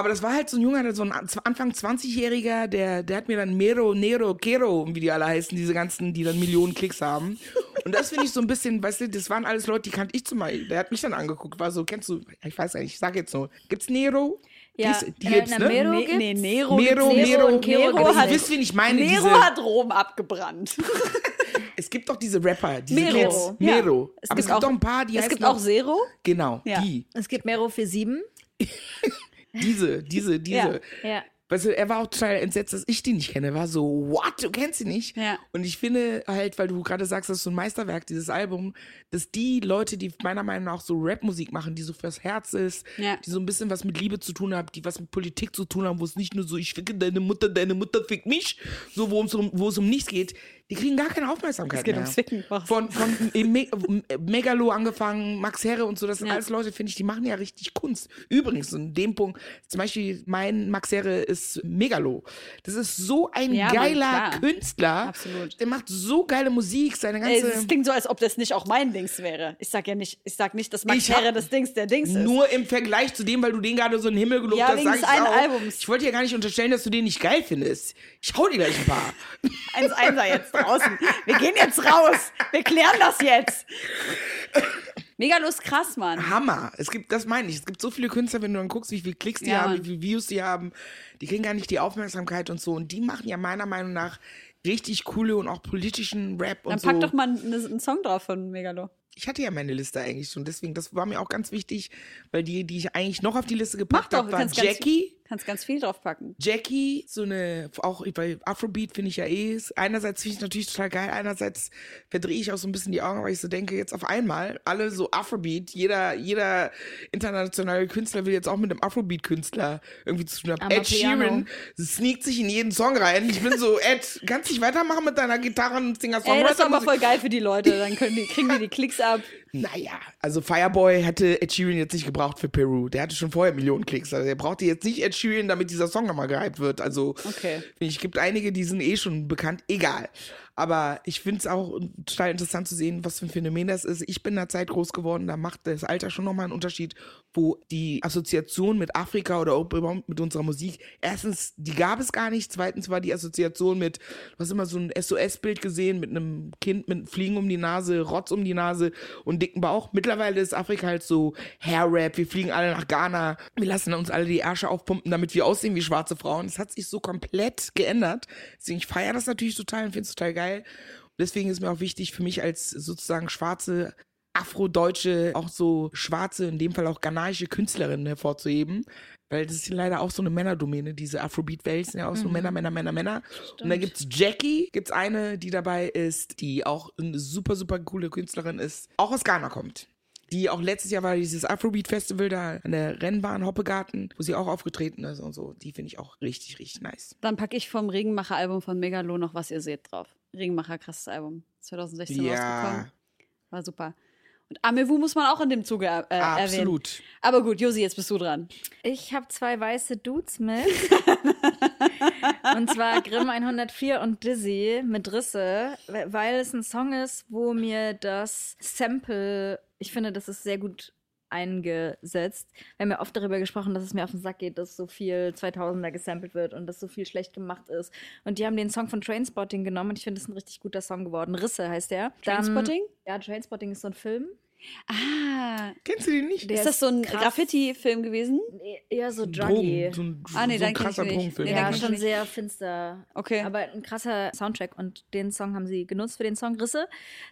Aber das war halt so ein Junger, so ein Anfang 20-Jähriger, der, der hat mir dann Mero, Nero, Kero, wie die alle heißen, diese ganzen, die dann Millionen Klicks haben. Und das finde ich so ein bisschen, weißt du, das waren alles Leute, die kannte ich zum Beispiel. Der hat mich dann angeguckt, war so, kennst du, ich weiß gar nicht, ich sag jetzt nur, gibt's Nero? Ja, die, die äh, gibt's, ne? Mero Nee, gibt's? nee, Nero. Nero, gibt's Nero, und Kero Nero gibt's hat, Ihr wisst, wen ich meine, Nero diese, hat Rom abgebrannt. es gibt doch diese Rapper, diese Mero, Kids, ja. Mero. Es Aber gibt es gibt auch- doch ein paar, die es heißen gibt auch Zero. Genau, Ja. die, Es gibt Mero für sieben. diese, diese, diese. Ja. Ja. Weißt du, er war auch total entsetzt, dass ich die nicht kenne. Er war so, what, du kennst sie nicht? Ja. Und ich finde halt, weil du gerade sagst, das ist so ein Meisterwerk, dieses Album, dass die Leute, die meiner Meinung nach so Rapmusik machen, die so fürs Herz ist, Ja. die so ein bisschen was mit Liebe zu tun haben, die was mit Politik zu tun haben, wo es nicht nur so, ich ficke deine Mutter, deine Mutter fickt mich, so wo es um, wo es um nichts geht, die kriegen gar keine Aufmerksamkeit Es geht mehr. ums Ficken. Was? Von, von Me Megalo angefangen, Max Herre und so, das sind Ja. alles Leute, finde ich, die machen ja richtig Kunst. Übrigens, in dem Punkt, zum Beispiel mein Max Herre ist Megalo. Das ist so ein Ja, Mann, geiler klar. Künstler. Absolut. Der macht so geile Musik, seine ganze... Es klingt so, als ob das nicht auch mein Dings wäre. Ich sag ja nicht, ich sag nicht, dass Max Ich Herre das Dings der Dings ist. nur im Vergleich zu dem, weil du den gerade so in den Himmel gelobt Ja, hast, sag ich einen auch. Albums. Ich wollte dir gar nicht unterstellen, dass du den nicht geil findest. Ich hau dir gleich ein paar. 1-1er jetzt draußen. Wir gehen jetzt raus. Wir klären das jetzt. Megalo ist krass, Mann. Hammer. Es gibt, das meine ich. Es gibt so viele Künstler, wenn du dann guckst, wie viele Klicks die Ja, haben, Mann. wie viele Views die haben, die kriegen gar nicht die Aufmerksamkeit und so. Und die machen ja meiner Meinung nach richtig coole und auch politischen Rap und Dann so. pack doch mal einen, einen Song drauf von Megalo. Ich hatte ja meine Liste eigentlich schon, deswegen, das war mir auch ganz wichtig, weil die, die ich eigentlich noch auf die Liste gepackt habe, war Jackie. Kannst ganz viel draufpacken. Jackie, so eine, auch bei Afrobeat finde ich ja eh, ist- einerseits finde ich natürlich total geil, einerseits verdrehe ich auch so ein bisschen die Augen, weil ich so denke, jetzt auf einmal, alle so Afrobeat, jeder, jeder internationale Künstler will jetzt auch mit einem Afrobeat-Künstler irgendwie zu tun haben. Ed. Sheeran sneakt sich in jeden Song rein. Ich bin so, Ed, kannst du nicht weitermachen mit deiner Gitarren, Singer, Ey, das ist aber Songwriter? voll geil für die Leute. Dann können die, kriegen die die Klicks ab. Naja, also Fireboy hätte Ed Sheeran jetzt nicht gebraucht für Peru. Der hatte schon vorher Millionen Klicks. Also der brauchte jetzt nicht Ed Sheeran, damit dieser Song nochmal gehypt wird. Also Okay. ich, gibt einige, die sind eh schon bekannt. Egal. Aber ich finde es auch total interessant zu sehen, was für ein Phänomen das ist. Ich bin in der Zeit groß geworden, da macht das Alter schon nochmal einen Unterschied, wo die Assoziation mit Afrika oder überhaupt mit unserer Musik, erstens, die gab es gar nicht. Zweitens war die Assoziation mit, hast immer so ein SOS-Bild gesehen mit einem Kind mit Fliegen um die Nase, Rotz um die Nase und dicken Bauch. Mittlerweile ist Afrika halt so Hair-Rap, wir fliegen alle nach Ghana, wir lassen uns alle die Ärsche aufpumpen, damit wir aussehen wie schwarze Frauen. Das hat sich so komplett geändert. Deswegen, ich feiere das natürlich total und finde es total geil. Und deswegen ist mir auch wichtig für mich als sozusagen schwarze Afrodeutsche, auch so schwarze, in dem Fall auch ghanaische Künstlerinnen hervorzuheben. Weil das ist leider auch so eine Männerdomäne, diese Afrobeat-Welt sind ja auch so Männer, Männer, Männer, Männer. Und da gibt's Jackie, gibt's eine, die dabei ist, die auch eine super, super coole Künstlerin ist, auch aus Ghana kommt. Die auch letztes Jahr war dieses Afrobeat-Festival da an der Rennbahn Hoppegarten, wo sie auch aufgetreten ist und so. Die finde ich auch richtig, richtig nice. Dann packe ich vom Regenmacher-Album von Megalo noch was ihr seht drauf. Regenmacher, krasses Album. 2016 Ja. rausgekommen. War super. Und Amewu muss man auch in dem Zuge äh, erwähnen. Absolut. Aber gut, Josi, jetzt bist du dran. Ich habe zwei weiße Dudes mit. und zwar Grimm 104 und Dizzy mit Risse, weil es ein Song ist, wo mir das Sample, ich finde, das ist sehr gut eingesetzt. Wir haben ja oft darüber gesprochen, dass es mir auf den Sack geht, dass so viel 2000er gesampelt wird und dass so viel schlecht gemacht ist. Und die haben den Song von Trainspotting genommen und ich finde, das ist ein richtig guter Song geworden. Risse heißt der. Dann- Trainspotting? Ja, Trainspotting ist so ein Film. Ah, Kennst du den nicht? Der ist das so ein. Graffiti-Film gewesen? Eher so druggy. so ein, Ah, nee, so ein dann krasser nicht. Drogenfilm. Nee, Ja, dann schon nicht. sehr finster. Okay. Aber ein krasser Soundtrack und den Song haben sie genutzt für den Song Risse.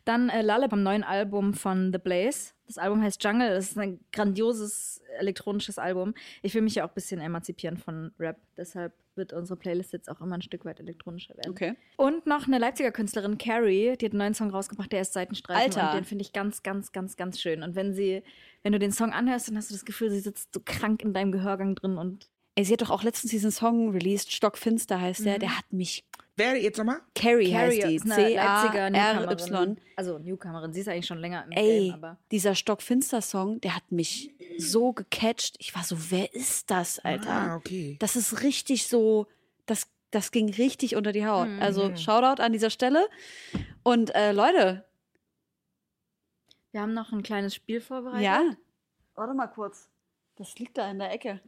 Dann äh, Lullaby vom neuen Album von The Blaze. Das Album heißt Jungle. Das ist ein grandioses elektronisches Album. Ich will mich ja auch ein bisschen emanzipieren von Rap. Deshalb wird unsere Playlist jetzt auch immer ein Stück weit elektronischer werden. Okay. Und noch eine Leipziger Künstlerin, Carrie, die hat einen neuen Song rausgebracht, der ist Seitenstreifen. Alter. Und den finde ich ganz, ganz, ganz, ganz schön. Und wenn sie, wenn du den Song anhörst, dann hast du das Gefühl, sie sitzt so krank in deinem Gehörgang drin und Ey, sie hat doch auch letztens diesen Song released, Stockfinster heißt der. Der hat mich. Wer jetzt nochmal? Carrie, Carrie heißt die. C-A-R-Y. Also Newcomerin, sie ist eigentlich schon länger im Ey, Game, aber dieser Stockfinster-Song, der hat mich so gecatcht. Ich war so, wer ist das, Alter? Ah, okay. Das ist richtig so, das, das ging richtig unter die Haut. Mhm. Also Shoutout an dieser Stelle. Und äh, Leute, wir haben noch ein kleines Spiel vorbereitet. ja. Warte mal kurz. Das liegt da in der Ecke.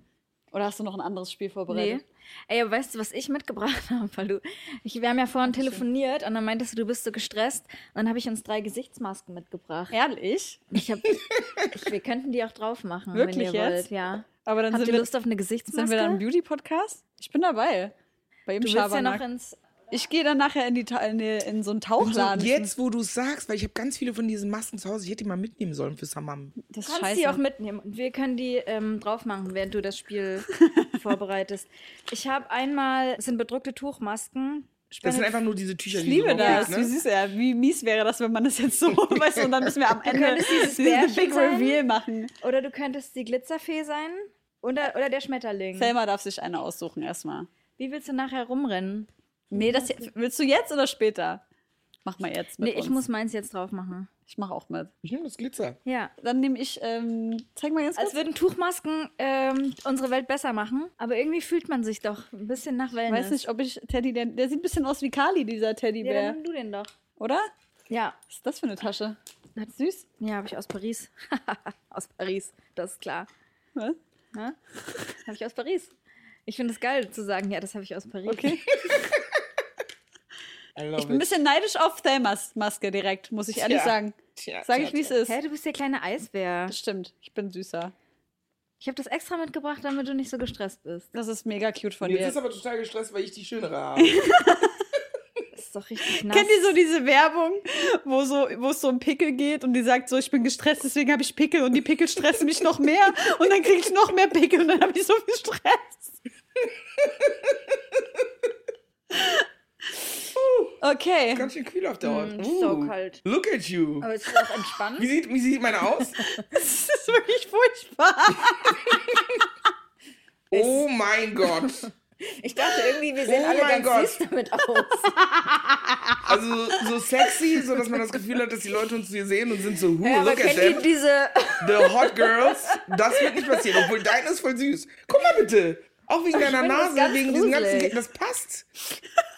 Oder hast du noch ein anderes Spiel Nee. Ey, aber weißt du, was ich mitgebracht habe? Weil du, ich, wir haben ja vorhin telefoniert und dann meintest du, du bist so gestresst. Und dann habe ich uns drei Gesichtsmasken mitgebracht. Ehrlich? Ich hab, ich, wir könnten die auch drauf machen, wenn Wirklich ihr jetzt? wollt. Ja. Aber dann Habt sind ihr wir, Lust auf eine Gesichtsmaske? sind wir dann Beauty-Podcast? Ich bin dabei. Bei ihm du willst ja noch ins. Ich gehe dann nachher in, die, in, die, in so einen Und so, Tauchladen. jetzt, wo du sagst, weil ich habe ganz viele von diesen Masken zu Hause, ich hätte die mal mitnehmen sollen für Samam. das Du kannst scheiße. die auch mitnehmen und wir können die ähm, drauf machen, während du das Spiel vorbereitest. Ich habe einmal, es sind bedruckte Tuchmasken. Das Spendet- sind einfach nur diese Tücher, ich die liebe das. Wie ne? süß ja. Wie mies wäre das, wenn man das jetzt so, weißt du, und dann müssen wir am Ende könntest dieses Big. Reveal machen. Oder du könntest die Glitzerfee sein oder, oder der Schmetterling. Selma darf sich eine aussuchen erstmal. Wie willst du nachher rumrennen? Nee, das willst du jetzt oder später? Mach mal jetzt mit Nee, ich uns. muss meins jetzt drauf machen. Ich mach auch mit. Ich nehme das Glitzer. Ja. Dann nehme ich, ähm, zeig mal ganz kurz. Als würden Tuchmasken ähm, unsere Welt besser machen. Aber irgendwie fühlt man sich doch ein bisschen nach Ich Wellness. weiß nicht, ob ich Teddy, der, der sieht ein bisschen aus wie Kali, dieser Ja, Teddybär. dann nimm du den doch. Oder? Ja. Was ist das für eine Tasche? Süß. Ja, habe ich aus Paris. aus Paris, das ist klar. Was? Habe ich aus Paris. Ich finde es geil zu sagen, ja, das habe ich aus Paris. Okay. Ich bin ein bisschen neidisch auf Thelmas Maske direkt, muss ich ehrlich Tja. sagen. Tja, Sag tja, ich, wie es ist. Hä, du bist der kleine Eisbär. Das stimmt. Ich bin süßer. Ich habe das extra mitgebracht, damit du nicht so gestresst bist. Das ist mega cute von Jetzt dir. ist aber total gestresst, weil ich die schönere habe. Das ist doch richtig nass. Kennt ihr so diese Werbung, wo, so, wo es so um Pickel geht und die sagt so, ich bin gestresst, deswegen habe ich Pickel und die Pickel stressen mich noch mehr und dann kriege ich noch mehr Pickel und dann habe ich so viel Stress. Okay. Ganz schön kühl auf der Haut. Mm, so kalt. Look at you. Aber es ist auch entspannt. Wie sieht, wie sieht meine aus? Das ist wirklich furchtbar. Oh mein Gott. Ich dachte irgendwie, wir sehen Oh alle ganz Gott. süß damit aus. Also so sexy, so dass man das Gefühl hat, dass die Leute uns hier sehen und sind so, who, Ja, look at them. diese... The hot girls. Das wird nicht passieren, obwohl dein ist voll süß. Guck mal bitte. Auch wegen deiner finde das Nase, wegen diesem ganzen. Das passt.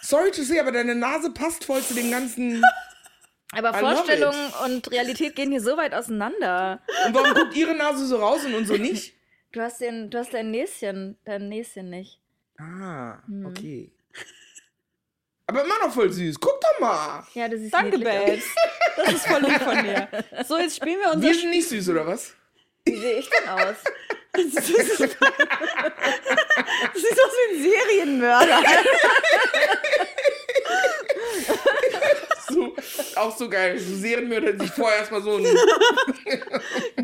Sorry to say, aber deine Nase passt voll zu dem ganzen. Aber I love Vorstellung it. und Realität gehen hier so weit auseinander. Und warum guckt ihre Nase so raus und unsere nicht? Du hast, den, du hast dein Näschen, dein Näschen nicht. Ah, Hm. okay. Aber immer noch voll süß. Guck doch mal. Ja, du siehst Danke. Babes. Das ist voll lieb von dir. So, jetzt spielen wir unser Wir sind nicht süß, oder was? Wie sehe ich denn aus? Du siehst aus wie ein Serienmörder. So, auch so geil. So Serienmörder, die vorher erstmal so ein.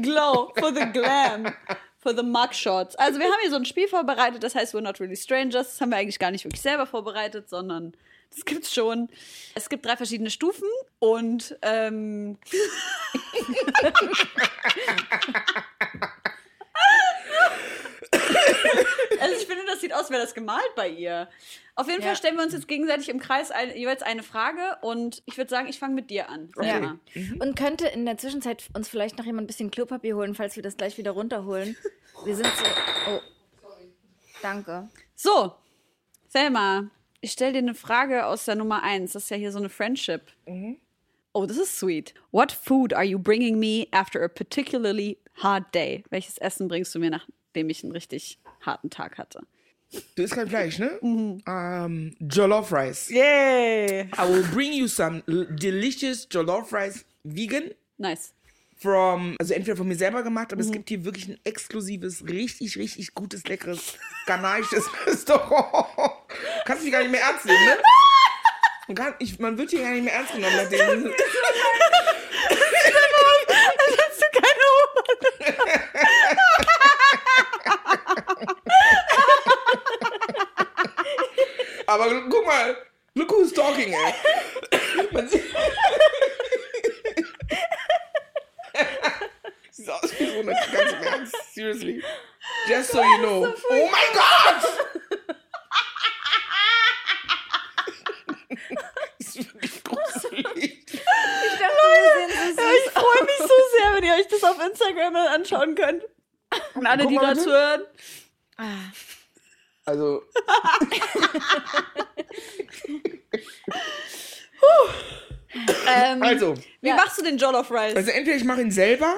Glow for the glam. For the mugshots. Also wir haben hier so ein Spiel vorbereitet, das heißt We're Not Really Strangers. Das haben wir eigentlich gar nicht wirklich selber vorbereitet, sondern das gibt's schon. Es gibt drei verschiedene Stufen und ähm, Also ich finde, das sieht aus, wäre das gemalt bei ihr. Auf jeden Ja. Fall stellen wir uns jetzt gegenseitig im Kreis ein, jeweils eine Frage und ich würde sagen, ich fange mit dir an. Okay. Selma. Und könnte in der Zwischenzeit uns vielleicht noch jemand ein bisschen Klopapier holen, falls wir das gleich wieder runterholen. Wir sind so. Oh. Danke. So, Selma, ich stelle dir eine Frage aus der Nummer 1. Das ist ja hier so eine Friendship. Oh, das ist sweet. What food are you bringing me after a particularly hard day? Welches Essen bringst du mir, nachdem ich einen richtig harten Tag hatte? Du isst kein Fleisch, ne? Mhm. Ähm, Jollof Rice. Yay! I will bring you some delicious Jollof Rice vegan Nice. from, also entweder von mir selber gemacht, Mhm. aber es gibt hier wirklich ein exklusives, richtig, richtig gutes, leckeres, ghanaisches Restaurant. Kannst dich gar nicht mehr ernst nehmen, ne? Und gar, ich, man wird hier gar nicht mehr ernst genommen, nachdem. Hast du keine Aber guck mal, look who's talking, ey. Man sieht- Sieht aus wie so eine ganz im Ernst. Seriously. Just so you know. oh mein Gott! Das ist wirklich gruselig. Ich dachte, wir sehen so Ja, ich freue mich so sehr, wenn ihr euch das auf Instagram mal anschauen könnt. Und alle, die mal gerade zuhören. Also. Ähm, Also, wie machst du den Jollof Rice? also entweder ich mache ihn selber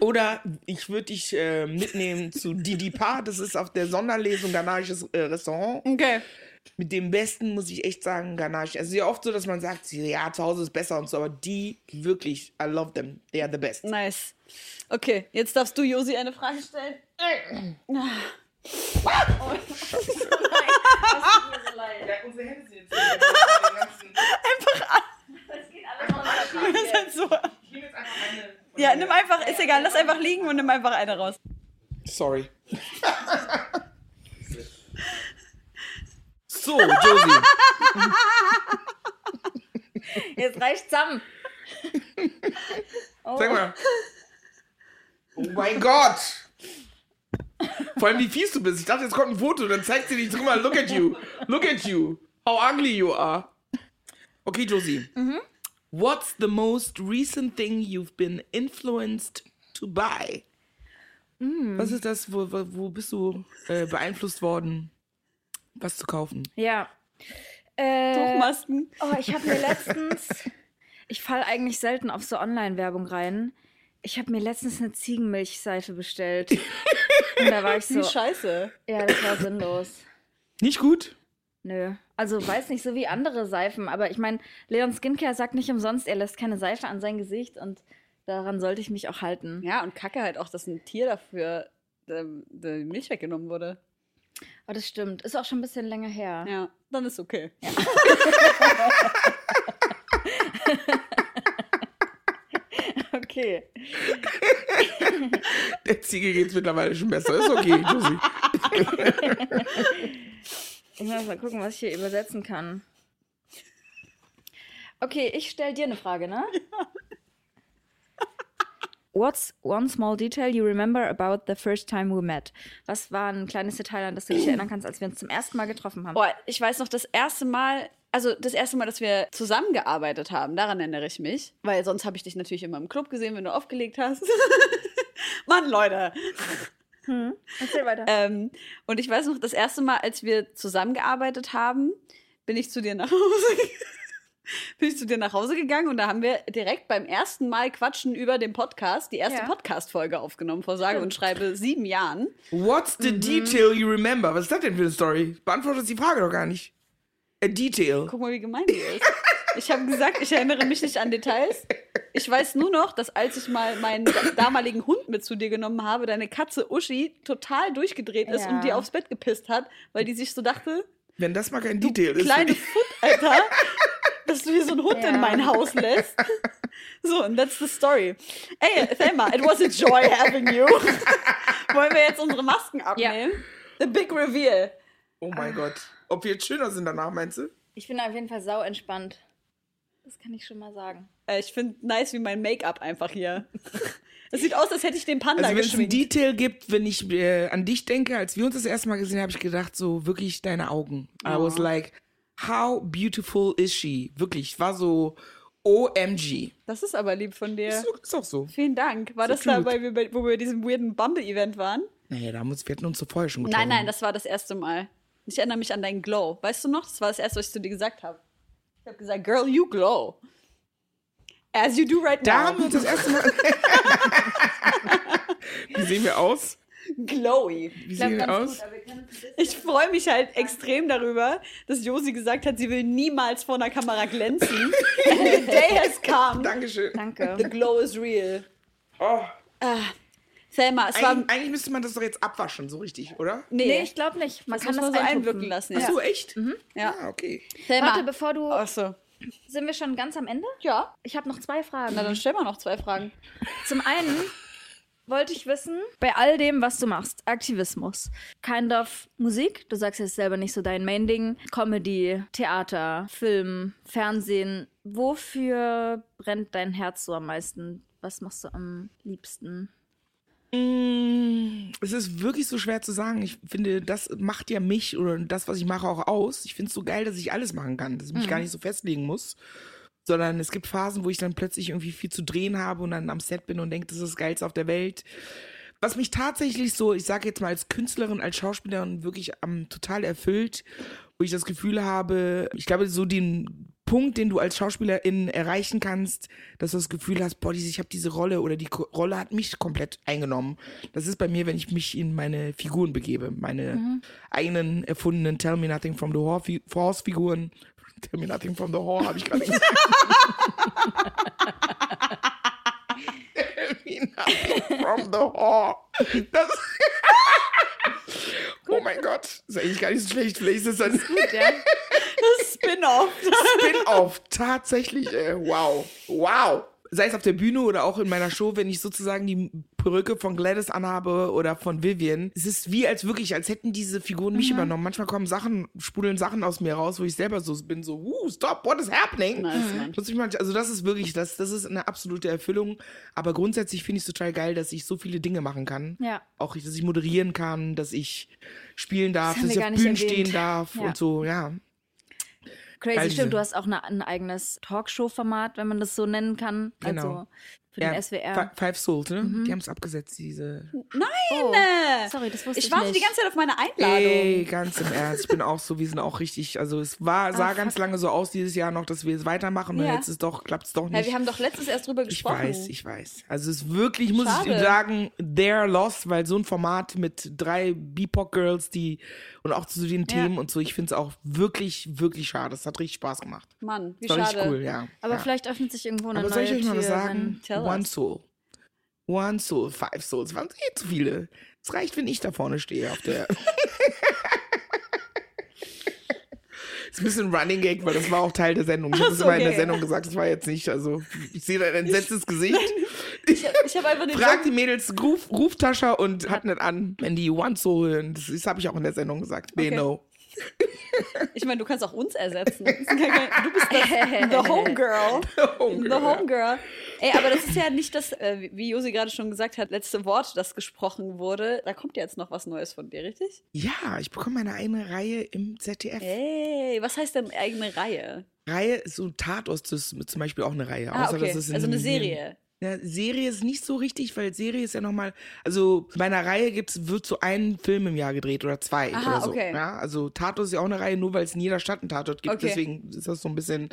oder ich würde dich äh, mitnehmen zu Didi Pa. Das ist auf der Sonderlesung ghanaisches äh, Restaurant. okay. Mit dem besten muss ich echt sagen, Ganache. Also ja oft so, dass man sagt, ja, zu Hause ist besser und so, aber die wirklich, I love them. They are the best. Nice. Okay, jetzt darfst du Josi eine Frage stellen. Ja, unsere Hände sind jetzt Das ist halt so. Ich nehme jetzt einfach eine. Ja, nimm einfach, ist egal, lass einfach liegen und nimm einfach eine raus. Sorry. so, Josie. Jetzt reicht's zusammen. Sag mal. Oh mein Gott. Vor allem, wie fies du bist. Ich dachte, jetzt kommt ein Foto, dann zeigt sie dich drüber. Look at you. Look at you. How ugly you are. Okay, Josie. What's the most recent thing you've been influenced to buy? Was ist das? Wo, wo, wo bist du äh, beeinflusst worden, was zu kaufen? Ja. Äh, Tuchmasken. oh, ich habe mir letztens. Ich falle eigentlich selten auf so Online-Werbung rein. Ich habe mir letztens eine Ziegenmilchseife bestellt. Und da war ich so. Wie scheiße. Ja, das war sinnlos. Nicht gut? Nö. Also weiß nicht, so wie andere Seifen. Aber ich meine, Leon Skincare sagt nicht umsonst, er lässt keine Seife an sein Gesicht und daran sollte ich mich auch halten. Ja, und Kacke halt auch, dass ein Tier dafür ähm, die Milch weggenommen wurde. Oh, das stimmt. Ist auch schon ein bisschen länger her. Ja, dann ist okay. Okay. Der Ziege geht's mittlerweile schon besser. Ist okay, Josie. Ich muss mal gucken, was ich hier übersetzen kann. Okay, ich stelle dir eine Frage, ne? What's one small detail you remember about the first time we met? Was war ein kleines Detail, an das du dich erinnern kannst, als wir uns zum ersten Mal getroffen haben? Boah, ich weiß noch, das erste Mal, also das erste Mal, dass wir zusammengearbeitet haben, daran erinnere ich mich. Weil sonst habe ich dich natürlich immer im Club gesehen, wenn du aufgelegt hast. Mann, Leute. Erzähl weiter. Ähm, und ich weiß noch, das erste Mal, als wir zusammengearbeitet haben, bin ich zu dir nach Hause bin ich zu dir nach Hause gegangen und da haben wir direkt beim ersten Mal Quatschen über den Podcast, die erste Ja. Podcast-Folge aufgenommen, vor sage und schreibe sieben Jahren. What's the detail you remember? Was ist das denn für eine Story? Beantwortet die Frage doch gar nicht. A detail. Guck mal, wie gemein die ist. Ich habe gesagt, ich erinnere mich nicht an Details. Ich weiß nur noch, dass als ich mal meinen damaligen Hund mit zu dir genommen habe, deine Katze Uschi total durchgedreht ist Ja. und dir aufs Bett gepisst hat, weil die sich so dachte, Wenn das mal kein Detail ist. kleine Foot, Alter, dass du hier so einen Hund Ja. in mein Haus lässt. So, und that's the story. Ey, Thelma, it was a joy having you. Wollen wir jetzt unsere Masken abnehmen? The big reveal. Oh mein Gott. Ob wir jetzt schöner sind danach, meinst du? Ich bin auf jeden Fall sau entspannt. Das kann ich schon mal sagen. Äh, Ich finde nice wie mein Make-up einfach hier. Es sieht aus, als hätte ich den Panda Also wenn es ein. Detail gibt, wenn ich äh, an dich denke, als wir uns das erste Mal gesehen haben, habe ich gedacht, so wirklich deine Augen. I was Oh. like, how beautiful is she? Wirklich, ich war so OMG. Das ist aber lieb von dir. Ist, so- ist auch so. Vielen Dank. War So das da, cute. bei, bei, wo wir bei diesem weirden Bumble-Event waren? Naja, da haben wir uns, wir hatten uns so vorher schon getroffen. Nein, nein, das war das erste Mal. Ich erinnere mich an deinen Glow. Weißt du noch? Das war das erste, was ich zu dir gesagt habe. Ich habe gesagt, Girl, you glow. As you do right Da now. haben wir uns das erste Mal. Wie sehen wir aus? Glowy. Wie sehen wir aus? bisschen- Ich freue mich halt extrem darüber, dass Josi gesagt hat, sie will niemals vor einer Kamera glänzen. And the day has come. Dankeschön. The Danke. glow is real. Oh, Selma, es war. eigentlich, eigentlich müsste man das doch jetzt abwaschen, so richtig, oder? Nee, Nee, ich glaube nicht. Man das kann das man so einwirken lassen. Ach Ja. so, echt? ja. Ah, okay. Selma. Warte, bevor du. Achso. Sind wir schon ganz am Ende? Ja. Ich habe noch zwei Fragen. Na, dann stell mal noch zwei Fragen. Zum einen wollte ich wissen, bei all dem, was du machst, Aktivismus, kind of Musik, du sagst jetzt selber nicht so dein Main-Ding, Comedy, Theater, Film, Fernsehen, wofür brennt dein Herz so am meisten? Was machst du am liebsten? Mm, Es ist wirklich so schwer zu sagen. Ich finde, das macht ja mich oder das, was ich mache, auch aus. Ich finde es so geil, dass ich alles machen kann, dass ich mich gar nicht so festlegen muss. Sondern es gibt Phasen, wo ich dann plötzlich irgendwie viel zu drehen habe und dann am Set bin und denke, das ist das Geilste auf der Welt. Was mich tatsächlich so, ich sage jetzt mal als Künstlerin, als Schauspielerin wirklich am total erfüllt, wo ich das Gefühl habe, ich glaube, so den Punkt, den du als Schauspielerin erreichen kannst, dass du das Gefühl hast, boah, ich habe diese Rolle oder die Rolle hat mich komplett eingenommen. Das ist bei mir, wenn ich mich in meine Figuren begebe, meine eigenen erfundenen Tell Me Nothing from the Horse Figuren. Tell Me Nothing from the Horse habe ich gerade gesagt. Nothing from the Horse. Das Oh mein Gott, ist eigentlich gar nicht so schlecht. Vielleicht ist das ein Gut, ja. Spin-off. Spin-off. Tatsächlich, ey. Wow. Wow. Sei es auf der Bühne oder auch in meiner Show, wenn ich sozusagen die Perücke von Gladys anhabe oder von Vivian. Es ist wie als wirklich, als hätten diese Figuren mich übernommen. Manchmal kommen Sachen, sprudeln Sachen aus mir raus, wo ich selber so bin, so, uh, stop, what is happening? Mal- Also das ist wirklich, das, das ist eine absolute Erfüllung. Aber grundsätzlich finde ich es total geil, dass ich so viele Dinge machen kann. Ja. Auch, dass ich moderieren kann, dass ich spielen darf, Das dass ich auf Bühnen erwähnt. stehen darf Ja. und so, ja. Crazy, Geil, stimmt. Du hast auch eine, ein eigenes Talkshow-Format, wenn man das so nennen kann. Genau. Also für den SWR. Fi- Five Souls, ne? Die haben es abgesetzt, diese. Oh, Äh, sorry, das wusste ich, ich warte nicht. die ganze Zeit auf meine Einladung. Ey, ganz im Ernst. Ich bin auch so, wir sind auch richtig. Also es war, sah Ah, ganz fuck. lange so aus dieses Jahr noch, dass wir es weitermachen und Ja. jetzt ist doch, klappt es doch nicht. Ja, wir haben doch letztens erst drüber ich gesprochen. weiß, ich weiß. Also es ist wirklich, muss Schade. ich sagen, they're lost, weil so ein Format mit drei BIPOC-Girls, die und auch zu den Themen und so, ich finde es auch wirklich, wirklich schade. Es hat richtig Spaß gemacht. Mann, wie Das war schade. richtig cool, ja. Aber ja. vielleicht öffnet sich irgendwo eine Aber neue soll ich euch mal Tür. was sagen? Tell One. Soul. One Soul, Five Souls. Waren eh zu viele. Es reicht, wenn ich da vorne stehe auf der. ist ein bisschen Running Gag, weil das war auch Teil der Sendung. Ich habe Ach so, immer in der okay. Sendung gesagt, das war jetzt nicht. Also, ich sehe da ein entsetztes Gesicht. Ich, ich habe einfach den Frag die Mädels, ruf, ruf Tascha und hat nicht an, wenn die One Soul hören. Das, das habe ich auch in der Sendung gesagt. They Okay. know. Ich meine, du kannst auch uns ersetzen. Du bist das The Homegirl. The Homegirl. Ey, aber das ist ja nicht das, äh, wie Josi gerade schon gesagt hat, letzte Wort, das gesprochen wurde. Da kommt ja jetzt noch was Neues von dir, richtig? Ja, ich bekomme meine eigene Reihe im ZDF. Ey, was heißt denn eigene Reihe? Reihe so Tatort ist zum Beispiel auch eine Reihe. Ah, okay. Also eine Serie. Ja, Serie ist nicht so richtig, weil Serie ist ja nochmal, also bei einer Reihe gibt's, wird so ein Film im Jahr gedreht oder zwei Aha, oder so. okay. Ja, also Tatort ist ja auch eine Reihe, nur weil es in jeder Stadt einen Tatort gibt, Okay. deswegen ist das so ein bisschen,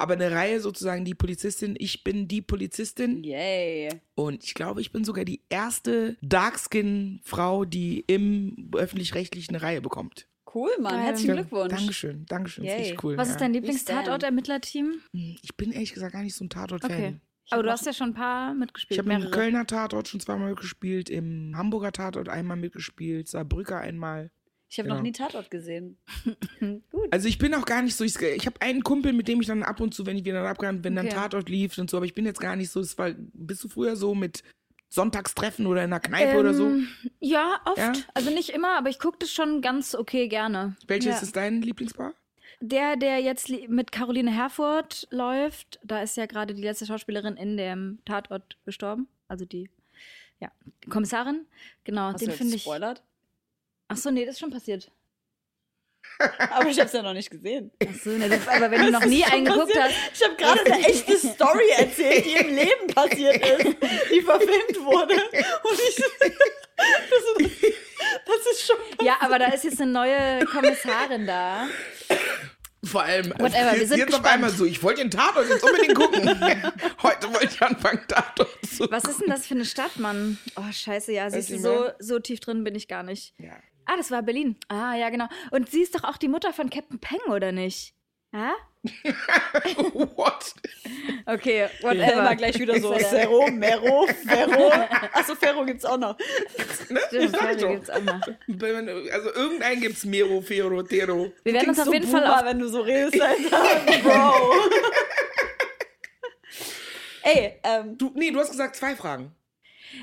aber eine Reihe sozusagen die Polizistin, ich bin die Polizistin Yay. und ich glaube, ich bin sogar die erste Darkskin-Frau, die im öffentlich-rechtlichen eine Reihe bekommt. Cool, Mann. Geil. Herzlichen Glückwunsch. Dankeschön, Dankeschön, Yay. ist richtig cool. Was ja. ist dein. Lieblingstatort-Ermittlerteam? Ich bin ehrlich gesagt gar nicht so ein Tatort-Fan. Okay. Aber du hast ja schon ein paar mitgespielt. Ich habe im. Kölner Tatort schon zweimal mitgespielt, im Hamburger Tatort einmal mitgespielt, Saarbrücker einmal. Ich habe Genau. noch nie Tatort gesehen. Also ich bin auch gar nicht so, ich, ich habe einen Kumpel, mit dem ich dann ab und zu, wenn ich wieder abgegangen wenn dann Okay. Tatort lief und so, aber ich bin jetzt gar nicht so, es war, bist du früher so mit Sonntagstreffen oder in einer Kneipe oder so? Ähm, Ja, oft. Ja? Also nicht immer, aber ich gucke das schon ganz okay gerne. Welches ja. ist dein Lieblingspaar? Der, der jetzt mit Caroline Herfurth läuft, da ist ja gerade die letzte Schauspielerin in dem Tatort gestorben. Also die, ja, Kommissarin. Genau, Hast den finde ich. gespoilert? Ach so, nee, das ist schon passiert. Aber ich habe es ja noch nicht gesehen. Ach so, nee, das, aber wenn du noch nie einen geguckt hast. Ich habe gerade eine echte Story erzählt, die im Leben passiert ist, die verfilmt wurde. Und ich. Das ist, das ist schon. Ja, aber da ist jetzt eine neue Kommissarin da. Vor allem, Whatever, wir jetzt, sind jetzt auf einmal so, ich wollte den Tatort jetzt unbedingt gucken. Heute wollte ich anfangen, Tatort zu Was ist denn das für eine Stadt, Mann? Oh, scheiße, ja, siehst du, so, so tief drin bin ich gar nicht. Ja. Ah, das war Berlin. Ah, ja, genau. Und sie ist doch auch die Mutter von Captain Peng, oder nicht? Ja? What? Okay, Ja, whatever. immer gleich wieder so. Ferro, Mero, Ferro. Achso, Ferro gibt's auch noch. Ne? Stimmt, doch. gibt's auch noch. Also irgendeinen gibt's Mero, Fero, Tero. Wir werden uns auf so jeden Fall Boomer, auf wenn du so redest, Alter. Bro. Ey, ähm, Du, nee, du hast gesagt zwei Fragen.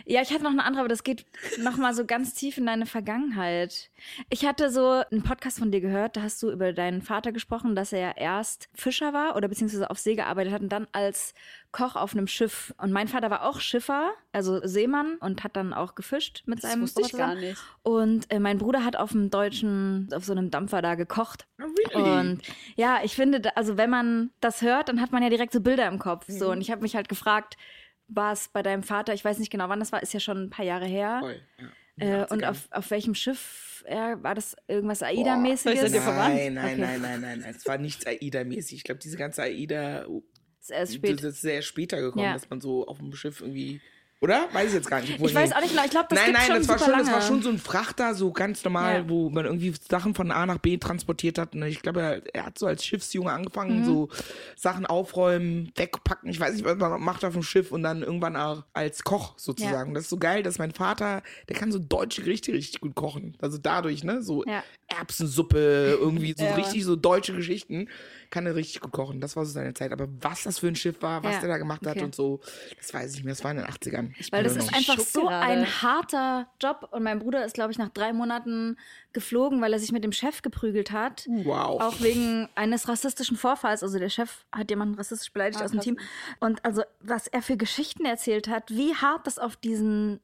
Ja, ich hatte noch eine andere, aber das geht noch mal so ganz tief in deine Vergangenheit. Ich hatte so einen Podcast von dir gehört, da hast du über deinen Vater gesprochen, dass er ja erst Fischer war oder beziehungsweise auf See gearbeitet hat und dann als Koch auf einem Schiff. Und mein Vater war auch Schiffer, also Seemann und hat dann auch gefischt mit das seinem wusste ich gar nicht. Und äh, mein Bruder hat auf dem deutschen, auf so einem Dampfer da gekocht. Oh, really? Und ja, ich finde, also wenn man das hört, dann hat man ja direkt so Bilder im Kopf. So, und ich habe mich halt gefragt, war es bei deinem Vater, ich weiß nicht genau, wann das war, ist ja schon ein paar Jahre her. Voll, ja. Äh, und auf, auf welchem Schiff äh, war das irgendwas AIDA-mäßiges? Nein, nein, Okay. nein, nein, nein, nein. Es war nichts AIDA-mäßig. Ich glaube, diese ganze AIDA Ist erst das spät. ist sehr später gekommen, Ja. dass man so auf dem Schiff irgendwie. Oder? Weiß ich jetzt gar nicht. Ich weiß auch nicht genau. Ich glaube, das nein, nein, schon das war schon, das war lange. schon so ein Frachter, so ganz normal, Ja. wo man irgendwie Sachen von A nach B transportiert hat. Und ich glaube, er, er hat so als Schiffsjunge Mhm. angefangen, so Sachen aufräumen, wegpacken. Ich weiß nicht, was man macht auf dem Schiff und dann irgendwann auch als Koch sozusagen. Das ist so geil, dass mein Vater, der kann so deutsche Gerichte richtig gut kochen. Also dadurch, ne, so Ja. Erbsensuppe, irgendwie so Ja, richtig so deutsche Geschichten, kann er richtig gut kochen. Das war so seine Zeit. Aber was das für ein Schiff war, was Ja, der da gemacht hat okay. und so, das weiß ich nicht mehr. Das war in den 80ern. Ich Weil das da ist einfach Schock so gerade. ein harter Job. Und mein Bruder ist, glaube ich, nach drei Monaten geflogen, weil er sich mit dem Chef geprügelt hat. Wow. Auch wegen eines rassistischen Vorfalls. Also der Chef hat jemanden rassistisch beleidigt Ah, aus dem. Team. Und also, was er für Geschichten erzählt hat, wie hart das auf diesen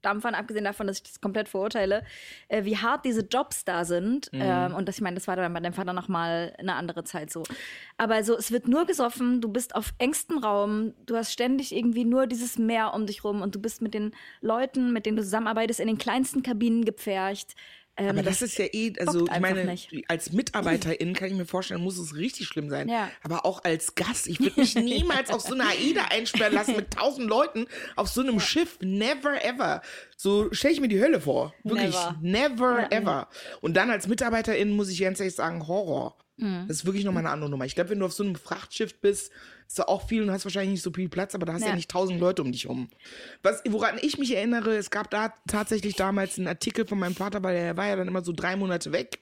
Touristendampfern, abgesehen davon, dass ich das komplett verurteile, äh, wie hart diese Jobs da sind. Mhm. Ähm, und das, ich meine, das war dann bei deinem Vater nochmal eine andere Zeit so. Aber so, es wird nur gesoffen, du bist auf engstem Raum, du hast ständig irgendwie nur dieses Meer um dich rum und du bist mit den Leuten, mit denen du zusammenarbeitest, in den kleinsten Kabinen gepfercht. Ähm, Aber das ist ja eh, also ich meine, nicht. als Mitarbeiterin kann ich mir vorstellen, muss es richtig schlimm sein. Ja. Aber auch als Gast, ich würde mich niemals auf so eine AIDA einsperren lassen mit tausend Leuten auf so einem Schiff. Never ever. So stelle ich mir die Hölle vor. Wirklich. Never. Never ever. Und dann als Mitarbeiterin muss ich ganz ehrlich sagen, Horror. Mhm. Das ist wirklich nochmal eine andere Nummer. Ich glaube, wenn du auf so einem Frachtschiff bist, ist da auch viel und hast wahrscheinlich nicht so viel Platz, aber da hast ja, Ja. nicht tausend Leute um dich rum. Was, woran ich mich erinnere, es gab da tatsächlich damals einen Artikel von meinem Vater, weil er war ja dann immer so drei Monate weg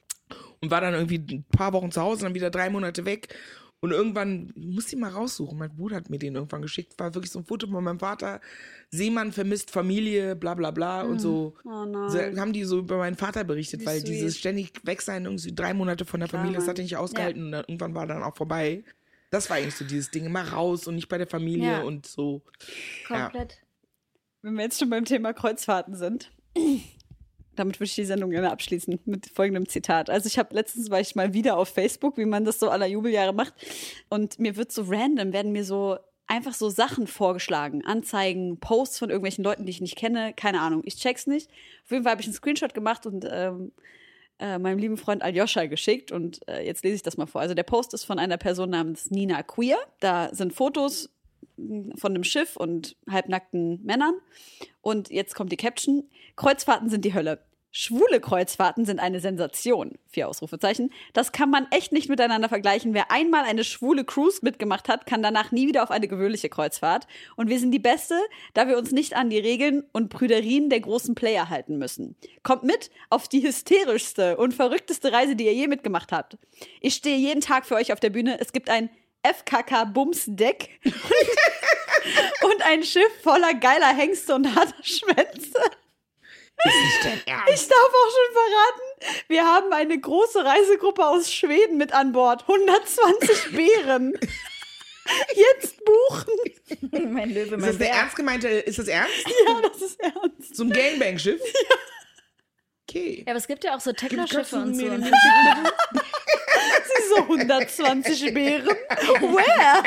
und war dann irgendwie ein paar Wochen zu Hause, dann wieder drei Monate weg. Und irgendwann, ich muss ihn mal raussuchen, mein Bruder hat mir den irgendwann geschickt, war wirklich so ein Foto von meinem Vater, Seemann vermisst Familie, bla bla bla und so. Oh nein. so. Haben die so über meinen Vater berichtet, Wie weil sweet. dieses ständig weg sein, irgendwie drei Monate von der Familie, das hat er nicht ausgehalten und dann, irgendwann war dann auch vorbei. Das war eigentlich so dieses Ding, immer raus und nicht bei der Familie Ja. und so. Ja. komplett. Wenn wir jetzt schon beim Thema Kreuzfahrten sind, damit würde ich die Sendung gerne abschließen mit folgendem Zitat. Also ich habe letztens war ich mal wieder auf Facebook, wie man das so aller Jubeljahre macht, und mir wird so random werden mir so einfach so Sachen vorgeschlagen, Anzeigen, Posts von irgendwelchen Leuten, die ich nicht kenne, keine Ahnung, ich check's nicht. Auf jeden Fall habe ich einen Screenshot gemacht und ähm, äh, meinem lieben Freund Aljoscha geschickt und äh, jetzt lese ich das mal vor. Also der Post ist von einer Person namens Nina Queer. Da sind Fotos mh, von einem Schiff und halbnackten Männern. Und jetzt kommt die Caption. Kreuzfahrten sind die Hölle. Schwule Kreuzfahrten sind eine Sensation. Vier Ausrufezeichen. Das kann man echt nicht miteinander vergleichen. Wer einmal eine schwule Cruise mitgemacht hat, kann danach nie wieder auf eine gewöhnliche Kreuzfahrt. Und wir sind die Beste, da wir uns nicht an die Regeln und Prüderien der großen Player halten müssen. Kommt mit auf die hysterischste und verrückteste Reise, die ihr je mitgemacht habt. Ich stehe jeden Tag für euch auf der Bühne. Es gibt ein FKK-Bums-Deck und ein Schiff voller geiler Hengste und harter Schwänze. Ist nicht dein Ernst. Ich darf auch schon verraten, wir haben eine große Reisegruppe aus Schweden mit an Bord. 120 Bären. Jetzt buchen. mein Löwe, Ist mein das der ernst gemeinte, ist das ernst? Ja, das ist ernst. So ein Gangbang-Schiff? Okay. Ja, aber es gibt ja auch so Techno-Schiffe und so. ne? Sie so 120 Bären. Where?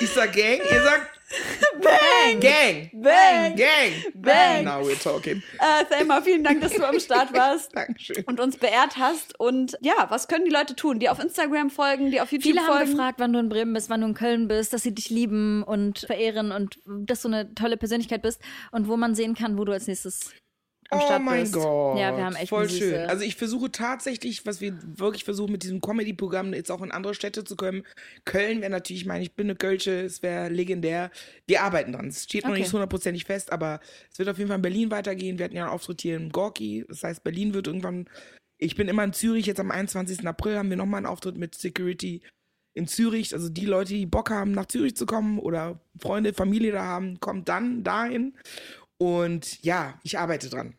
Ich sag Gang, ihr sagt Bang. Gang. Bang. Gang. Bang. Now we're talking. Äh, Thelma, vielen Dank, dass du am Start warst. Dankeschön. Und uns beehrt hast. Und ja, was können die Leute tun? Die auf Instagram folgen, die auf YouTube Viele haben folgen? gefragt, wann du in Bremen bist, wann du in Köln bist, dass sie dich lieben und verehren und dass du eine tolle Persönlichkeit bist und wo man sehen kann, wo du als nächstes am Oh Start mein bist. Gott. Ja, wir haben echt Voll schön. Also ich versuche tatsächlich, was wir wirklich versuchen mit diesem Comedy-Programm jetzt auch in andere Städte zu kommen. Köln wäre natürlich, ich meine, ich bin eine Kölsche, es wäre legendär. Wir arbeiten dran. Es steht noch Okay. nicht hundertprozentig fest, aber es wird auf jeden Fall in Berlin weitergehen. Wir hatten ja einen Auftritt hier in Gorki. Das heißt, Berlin wird irgendwann. Ich bin immer in Zürich. Jetzt am 21. April haben wir nochmal einen Auftritt mit Security in Zürich. Also die Leute, die Bock haben, nach Zürich zu kommen oder Freunde, Familie da haben, kommt dann dahin. Und ja, ich arbeite dran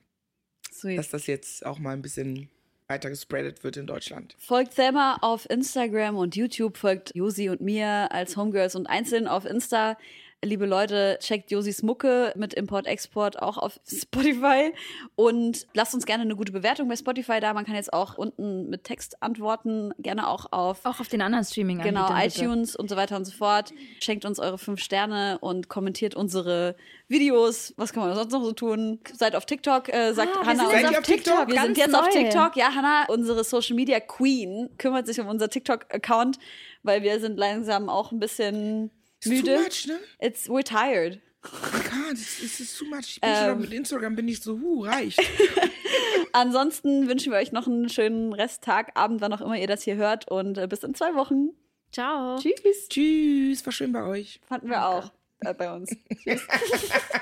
Sweet. dass das jetzt auch mal ein bisschen weiter gespreadet wird in Deutschland. Folgt Selma auf Instagram und YouTube, folgt Josi und mir als Homegirls und einzeln auf Insta. Liebe Leute, checkt Josis Mucke mit Import-Export auch auf Spotify und lasst uns gerne eine gute Bewertung bei Spotify da. Man kann jetzt auch unten mit Text antworten, gerne auch auf Auch auf den anderen streaming genau iTunes und so weiter und so fort. Schenkt uns eure fünf Sterne und kommentiert unsere Videos. Was kann man sonst noch so tun? Seid auf TikTok, äh, sagt Ah, wir Hannah. sind Seid jetzt ihr auf auf TikTok? TikTok. Wir ganz sind jetzt neu. auf TikTok. Ja, Hannah, unsere Social Media Queen, kümmert sich um unser TikTok-Account, weil wir sind langsam auch ein bisschen müde. too much, ne? It's we're tired. I can't, es es ist too much. Ich bin Ähm. schon mit Instagram bin ich so, huh, reicht. Ansonsten wünschen wir euch noch einen schönen Resttag, Abend, wann auch immer ihr das hier hört und äh, bis in zwei Wochen. Ciao. Tschüss. Tschüss, war schön bei euch. Fanden wir auch äh, bei uns. Tschüss.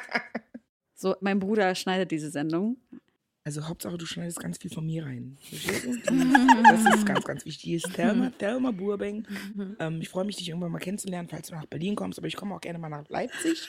so, mein Bruder schneidet diese Sendung. Also Hauptsache, du schneidest ganz viel von mir rein. Das ist ganz, ganz wichtig. Hier ist Thelma, Thelma Burbeng. Ähm, ich freue mich, dich irgendwann mal kennenzulernen, falls du nach Berlin kommst. Aber ich komme auch gerne mal nach Leipzig.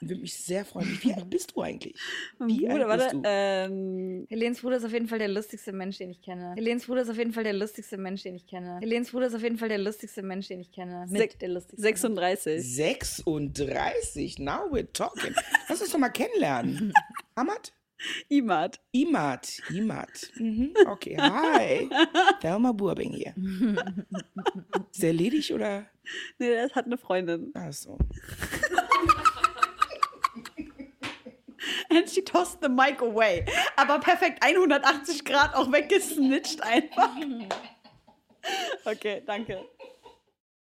Und würde mich sehr freuen. Wie alt bist du eigentlich? Wie Bruder, alt bist warte. du? Ähm, Helens Bruder ist auf jeden Fall der lustigste Mensch, den ich kenne. Helens Bruder ist auf jeden Fall der lustigste Mensch, den ich kenne. Helens Bruder ist auf jeden Fall der lustigste Mensch, den ich kenne. Mit Sek- der lustigste. 36. 36. Now we're talking. Lass uns doch mal kennenlernen. Hamad? Imad. Imad. Imad. Mhm. Okay, hi. Thelma Burbeng hier. Ist der ledig oder? Nee, das hat eine Freundin. Ach so. And she tossed the mic away. Aber perfekt 180 Grad auch weggesnitcht einfach. Okay, danke.